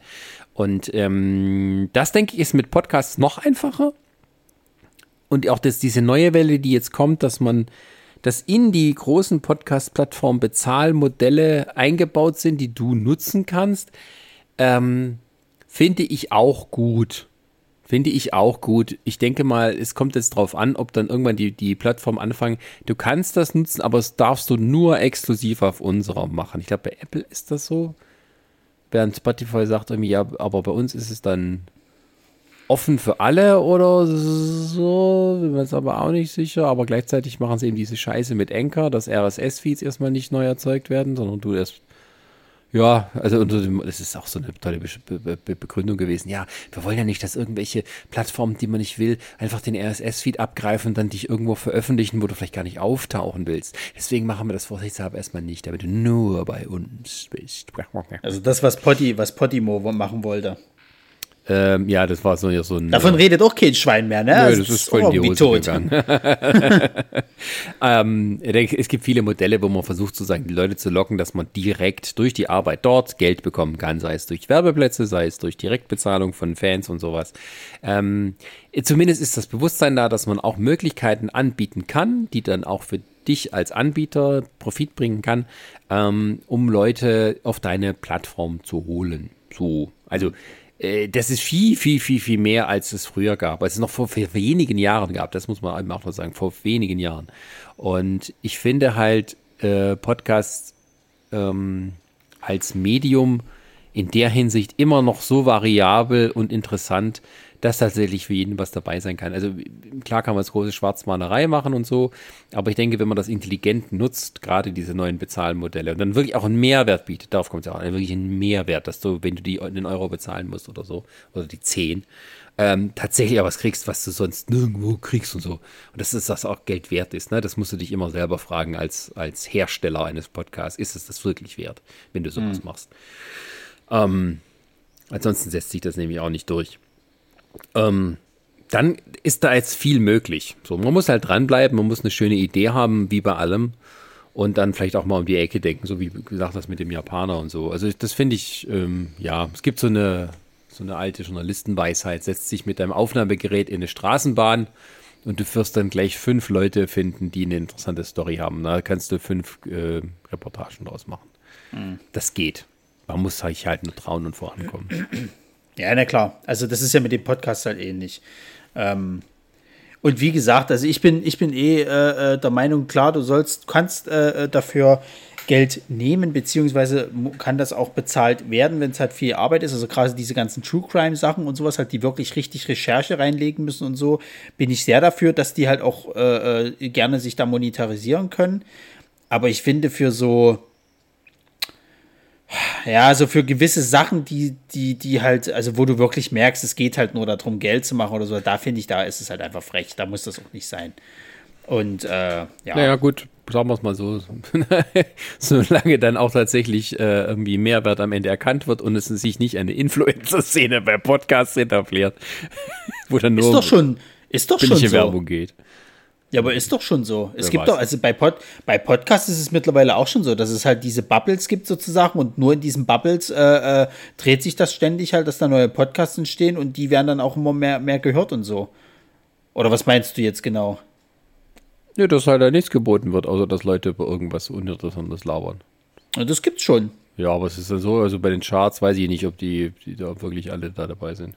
Und ähm, das, denke ich, ist mit Podcasts noch einfacher. Und auch das, diese neue Welle, die jetzt kommt, dass man, dass in die großen Podcast-Plattformen Bezahlmodelle eingebaut sind, die du nutzen kannst, ähm, finde ich auch gut. Finde ich auch gut. Ich denke mal, es kommt jetzt drauf an, ob dann irgendwann die, die Plattform anfangen. Du kannst das nutzen, aber es darfst du nur exklusiv auf unserer machen. Ich glaube, bei Apple ist das so. Während Spotify sagt irgendwie, ja, aber bei uns ist es dann offen für alle oder so, bin mir jetzt aber auch nicht sicher. Aber gleichzeitig machen sie eben diese Scheiße mit Anchor, dass RSS-Feeds erstmal nicht neu erzeugt werden, sondern du erst ja, also das ist auch so eine tolle Be Be Begründung gewesen. Ja, wir wollen ja nicht, dass irgendwelche Plattformen, die man nicht will, einfach den RSS-Feed abgreifen und dann dich irgendwo veröffentlichen, wo du vielleicht gar nicht auftauchen willst. Deswegen machen wir das vorsichtshalber erstmal nicht, damit du nur bei uns bist. Also das, was Potti, was Podimo machen wollte. Ähm, ja, das war so, ja, so ein. Davon äh, redet auch kein Schwein mehr, ne? Nö, das, das ist voll in die Hose tot. ähm, es gibt viele Modelle, wo man versucht, sozusagen die Leute zu locken, dass man direkt durch die Arbeit dort Geld bekommen kann, sei es durch Werbeplätze, sei es durch Direktbezahlung von Fans und sowas. Ähm, zumindest ist das Bewusstsein da, dass man auch Möglichkeiten anbieten kann, die dann auch für dich als Anbieter Profit bringen kann, ähm, um Leute auf deine Plattform zu holen. So, also das ist viel, viel, viel, viel mehr, als es früher gab, als es noch vor, vor wenigen Jahren gab. Das muss man eben auch noch sagen, vor wenigen Jahren. Und ich finde halt äh, Podcasts ähm, als Medium in der Hinsicht immer noch so variabel und interessant, dass tatsächlich für jeden was dabei sein kann. Also klar kann man das große Schwarzmalerei machen und so, aber ich denke, wenn man das intelligent nutzt, gerade diese neuen Bezahlmodelle und dann wirklich auch einen Mehrwert bietet, darauf kommt es ja auch an, wirklich einen Mehrwert, dass du, wenn du die den Euro bezahlen musst oder so, oder die 10, ähm, tatsächlich auch was kriegst, was du sonst nirgendwo kriegst und so. Und das ist das auch Geld wert ist. Ne? Das musst du dich immer selber fragen als, als Hersteller eines Podcasts. Ist es das wirklich wert, wenn du sowas mhm. machst? Ähm, ansonsten setzt sich das nämlich auch nicht durch. Ähm, dann ist da jetzt viel möglich. So, man muss halt dranbleiben, man muss eine schöne Idee haben, wie bei allem. Und dann vielleicht auch mal um die Ecke denken, so wie gesagt das mit dem Japaner und so. Also das finde ich, ähm, ja, es gibt so eine, so eine alte Journalistenweisheit, setzt sich mit deinem Aufnahmegerät in eine Straßenbahn und du wirst dann gleich fünf Leute finden, die eine interessante Story haben. Da kannst du fünf äh, Reportagen draus machen. Mhm. Das geht. Man muss sich halt nur trauen und vorankommen. Ja, na klar. Also das ist ja mit dem Podcast halt ähnlich. Ähm, und wie gesagt, also ich bin, ich bin eh äh, äh der Meinung, klar, du sollst, kannst äh, äh, dafür Geld nehmen, beziehungsweise kann das auch bezahlt werden, wenn es halt viel Arbeit ist. Also gerade diese ganzen True Crime Sachen und sowas halt, die wirklich richtig Recherche reinlegen müssen und so, bin ich sehr dafür, dass die halt auch äh, äh gerne sich da monetarisieren können. Aber ich finde für so ja, also für gewisse Sachen, die, die, die halt, also wo du wirklich merkst, es geht halt nur darum, Geld zu machen oder so, da finde ich, da ist es halt einfach frech. Da muss das auch nicht sein. Und äh, ja. Naja, gut, sagen wir es mal so. Solange dann auch tatsächlich äh, irgendwie Mehrwert am Ende erkannt wird und es sich nicht eine Influencer-Szene bei Podcasts etabliert, wo dann nur ist doch schon, ist doch schon so. Werbung geht. Ja, aber ist doch schon so. Es Wer gibt weiß. doch, also bei, Pod, bei Podcasts ist es mittlerweile auch schon so, dass es halt diese Bubbles gibt sozusagen und nur in diesen Bubbles äh, äh, dreht sich das ständig halt, dass da neue Podcasts entstehen und die werden dann auch immer mehr, mehr gehört und so. Oder was meinst du jetzt genau? Ja, dass halt da nichts geboten wird, außer dass Leute über irgendwas Uninteressantes labern. Ja, das gibt's schon. Ja, aber es ist ja so, also bei den Charts weiß ich nicht, ob die, die da wirklich alle da dabei sind.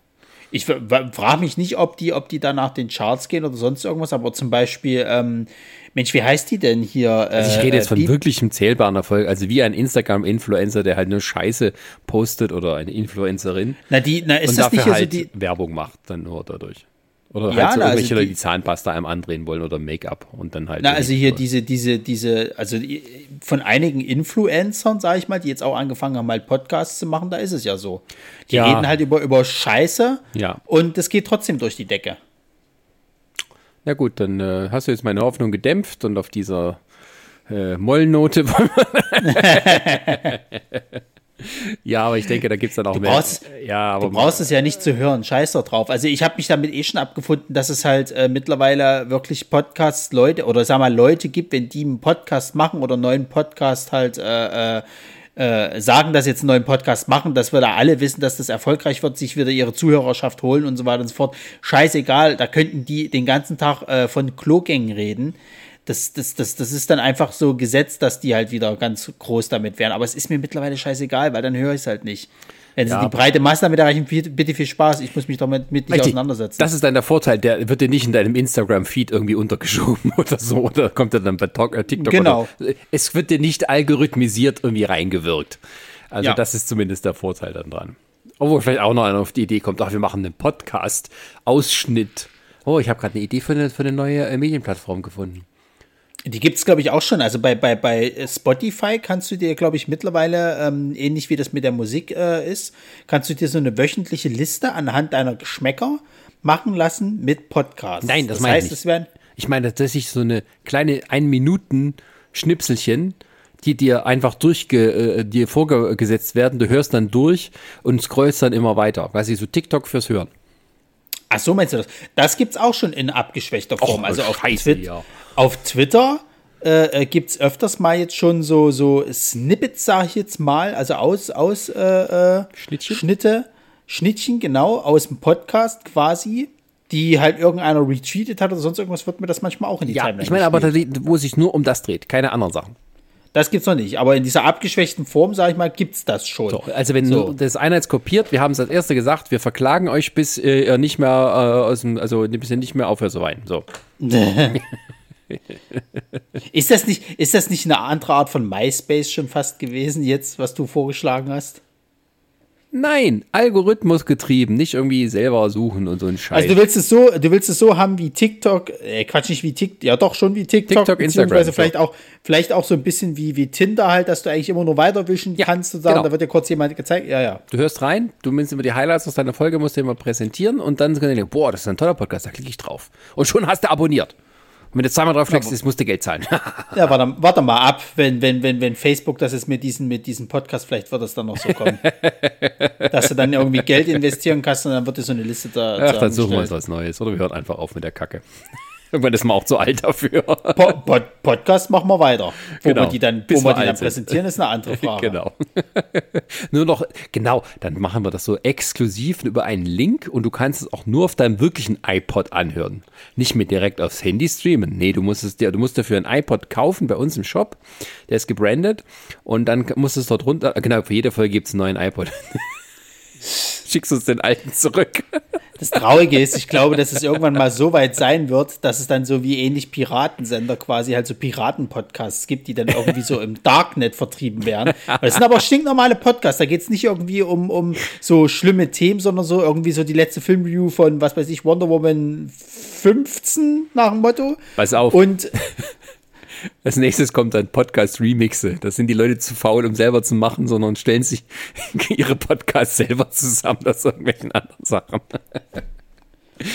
Ich frage mich nicht, ob die, ob die da nach den Charts gehen oder sonst irgendwas, aber zum Beispiel, ähm, Mensch, wie heißt die denn hier? also ich rede jetzt äh, von wirklichem zählbaren Erfolg, also wie ein Instagram-Influencer, der halt nur Scheiße postet oder eine Influencerin. Na, die, na, ist und das dafür nicht halt so die Werbung macht, dann nur dadurch. Oder ja, halt so na, irgendwelche also die, die Zahnpasta einem andrehen wollen oder Make-up und dann halt. Na, also hier diese, diese, diese, also von einigen Influencern, sage ich mal, die jetzt auch angefangen haben, mal Podcasts zu machen, da ist es ja so. Die ja. reden halt über, über Scheiße ja. und das geht trotzdem durch die Decke. Na gut, dann äh, hast du jetzt meine Hoffnung gedämpft und auf dieser äh, Mollnote. ja, aber ich denke, da gibt es dann auch du mehr. Brauchst, ja, aber du brauchst es ja nicht zu hören, scheiß doch drauf. Also ich habe mich damit eh schon abgefunden, dass es halt äh, mittlerweile wirklich Podcast-Leute oder sag mal Leute gibt, wenn die einen Podcast machen oder einen neuen Podcast halt äh, äh, äh, sagen, dass sie jetzt einen neuen Podcast machen, dass wir da alle wissen, dass das erfolgreich wird, sich wieder ihre Zuhörerschaft holen und so weiter und so fort. Scheißegal, da könnten die den ganzen Tag äh, von Klogängen reden das, das, das, das ist dann einfach so gesetzt, dass die halt wieder ganz groß damit wären. Aber es ist mir mittlerweile scheißegal, weil dann höre ich es halt nicht. Wenn sie Ja, die breite Masse damit erreichen, bitte viel Spaß. Ich muss mich damit mit nicht auseinandersetzen. Das ist dann der Vorteil, der wird dir nicht in deinem Instagram-Feed irgendwie untergeschoben oder so, oder kommt er dann bei äh, TikTok Genau. oder Es wird dir nicht algorithmisiert irgendwie reingewirkt. Also Ja. das ist zumindest der Vorteil dann dran. Obwohl vielleicht auch noch einer auf die Idee kommt, ach, wir machen einen Podcast, Ausschnitt. Oh, ich habe gerade eine Idee für eine, für eine neue äh, Medienplattform gefunden. Die gibt es, glaube ich, auch schon. Also bei, bei, bei Spotify kannst du dir, glaube ich, mittlerweile, ähm, ähnlich wie das mit der Musik äh, ist, kannst du dir so eine wöchentliche Liste anhand deiner Geschmäcker machen lassen mit Podcasts. Nein, das das meine ich heißt, nicht. es werden Ich meine tatsächlich so eine kleine Ein-Minuten-Schnipselchen, die dir einfach durchge, äh, dir vorgesetzt werden. Du hörst dann durch und scrollst dann immer weiter. Quasi so TikTok fürs Hören. Ach so, meinst du das? Das gibt's auch schon in abgeschwächter Form. Och, also auf, Scheiße, Twit ja. auf Twitter äh, äh, gibt's öfters mal jetzt schon so, so Snippets, sag ich jetzt mal, also aus, aus äh, äh, Schnittchen? Schnitte, Schnittchen, genau, aus dem Podcast quasi, die halt irgendeiner retweetet hat oder sonst irgendwas, wird mir das manchmal auch in die Ja, Timeline ich meine aber, wo es sich nur um das dreht, keine anderen Sachen. Das gibt's noch nicht, aber in dieser abgeschwächten Form, sag ich mal, gibt's das schon. So, also wenn So. das einer jetzt kopiert, wir haben es als erste gesagt, wir verklagen euch, bis äh, ihr nicht mehr äh, aus dem, also bis ihr nicht mehr aufhört zu weinen. So. Ist das nicht, ist das nicht eine andere Art von MySpace schon fast gewesen jetzt, was du vorgeschlagen hast? Nein, Algorithmus getrieben, nicht irgendwie selber suchen und so ein Scheiß. Also du willst es so, du willst es so haben wie TikTok, äh, Quatsch nicht wie TikTok, ja doch schon wie TikTok, TikTok, beziehungsweise Instagram, vielleicht auch, vielleicht auch so ein bisschen wie, wie Tinder halt, dass du eigentlich immer nur weiterwischen Ja, kannst und sagen, genau. da wird dir kurz jemand gezeigt, ja, ja. Du hörst rein, du nimmst immer die Highlights aus deiner Folge, musst dir immer präsentieren und dann du denken, boah, das ist ein toller Podcast, da klicke ich drauf. Und schon hast du abonniert. Und wenn du zweimal drauf klickst, ist, musst du Geld zahlen. Ja, warte, warte mal ab, wenn, wenn, wenn, wenn Facebook das ist mit diesem, mit diesem Podcast, vielleicht wird es dann noch so kommen. dass du dann irgendwie Geld investieren kannst und dann wird dir so eine Liste da. Ach, dann suchen wir uns was Neues. Oder wir hören einfach auf mit der Kacke. Irgendwann ist man auch zu alt dafür. Po Pod Podcast machen wir weiter. Wo Genau, wir die dann, wo wir die dann präsentieren, ist eine andere Frage. Genau. nur noch, genau, dann machen wir das so exklusiv über einen Link und du kannst es auch nur auf deinem wirklichen iPod anhören. Nicht mit direkt aufs Handy streamen. Nee, du musst es dir, du musst dafür einen iPod kaufen bei uns im Shop. Der ist gebrandet und dann musst du es dort runter, genau, für jede Folge gibt es einen neuen iPod. Schickst uns den alten zurück. Das Traurige ist, ich glaube, dass es irgendwann mal so weit sein wird, dass es dann so wie ähnlich Piratensender quasi halt so Piraten-Podcasts gibt, die dann irgendwie so im Darknet vertrieben werden. Aber Das sind aber stinknormale Podcasts. Da geht es nicht irgendwie um, um so schlimme Themen, sondern so irgendwie so die letzte Filmreview von, was weiß ich, Wonder Woman 15 nach dem Motto. Pass auf. Und Als nächstes kommt dann Podcast-Remixe. Das sind die Leute zu faul, um selber zu machen, sondern stellen sich ihre Podcasts selber zusammen aus irgendwelchen anderen Sachen.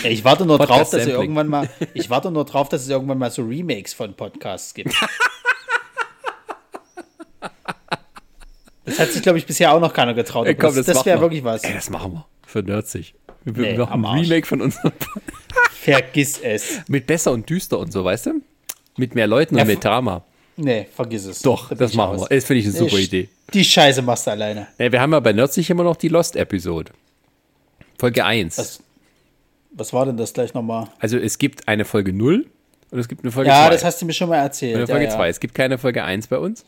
ich warte nur drauf, dass es irgendwann mal, ich warte nur drauf, dass es irgendwann mal so Remakes von Podcasts gibt. Das hat sich, glaube ich, bisher auch noch keiner getraut. Ey, komm, das das wäre wirklich was. Ey, das machen wir. Für Nerdsig. Wir Nee, machen ein. Remake von unserem Vergiss es. Mit besser und düster und so, weißt du? Mit mehr Leuten Ja, und mit Drama. Nee, vergiss es. Doch, das ich machen wir. Das finde ich eine super Nee, Idee. Die Scheiße machst du alleine. Ja, wir haben ja bei Nerdsig immer noch die Lost-Episode. Folge 1. Was, was war denn das gleich nochmal? Also es gibt eine Folge 0 und es gibt eine Folge 2. Ja, das hast du mir schon mal erzählt. Eine Folge ja, 2. ja. Es gibt keine Folge 1 bei uns.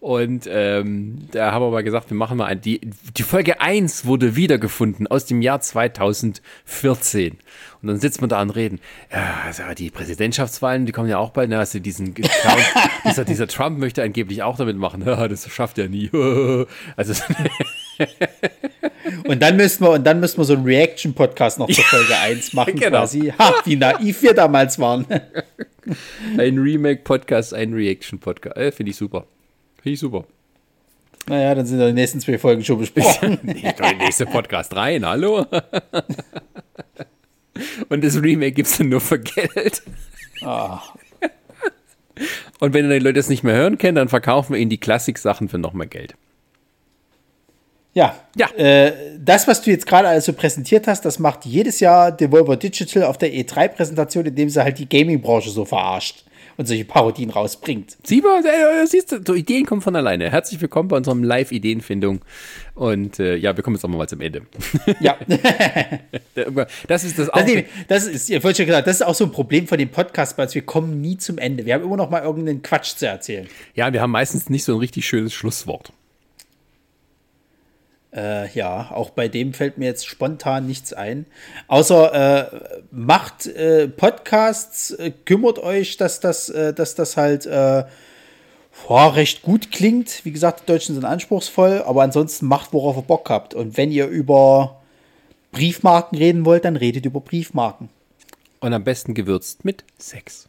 Und ähm, da haben wir mal gesagt, wir machen mal ein, die, die Folge 1 wurde wiedergefunden aus dem Jahr 2014. Und dann sitzt man da und reden. Ja, also die Präsidentschaftswahlen, die kommen ja auch bald. Ne? Also diesen Count, dieser, dieser Trump möchte angeblich auch damit machen. Ja, das schafft er nie. Also Und dann müssten wir, und dann müssten wir so einen Reaction-Podcast noch zur Folge 1 machen, Genau. quasi. Ha, wie naiv wir damals waren. ein Remake-Podcast, ein Reaction-Podcast. Äh, Finde ich super. Finde ich super. naja, dann sind die nächsten zwei Folgen schon besprochen. Nee, der nächste Podcast rein, hallo? Und das Remake gibt es dann nur für Geld. Ah. Und wenn die Leute das nicht mehr hören können, dann verkaufen wir ihnen die Klassik-Sachen für noch mehr Geld. Ja, Ja. Äh, das, was du jetzt gerade also präsentiert hast, das macht jedes Jahr Devolver Digital auf der E3-Präsentation, indem sie halt die Gaming-Branche so verarscht und solche Parodien rausbringt. Sieh mal, äh, siehst du, so Ideen kommen von alleine. Herzlich willkommen bei unserem Live-Ideenfindung. Und äh, ja, wir kommen jetzt auch mal zum Ende. Ja, Das ist das das, auch. nee, das ist, ich wollte schon gesagt, das ist auch so ein Problem von dem Podcast, weil wir kommen nie zum Ende. Wir haben immer noch mal irgendeinen Quatsch zu erzählen. Ja, wir haben meistens nicht so ein richtig schönes Schlusswort. Äh, ja, auch bei dem fällt mir jetzt spontan nichts ein. Außer äh, macht äh, Podcasts, äh, kümmert euch, dass das, äh, dass das halt äh, boah, recht gut klingt. Wie gesagt, die Deutschen sind anspruchsvoll, aber ansonsten macht, worauf ihr Bock habt. Und wenn ihr über Briefmarken reden wollt, dann redet über Briefmarken. Und am besten gewürzt mit Sex.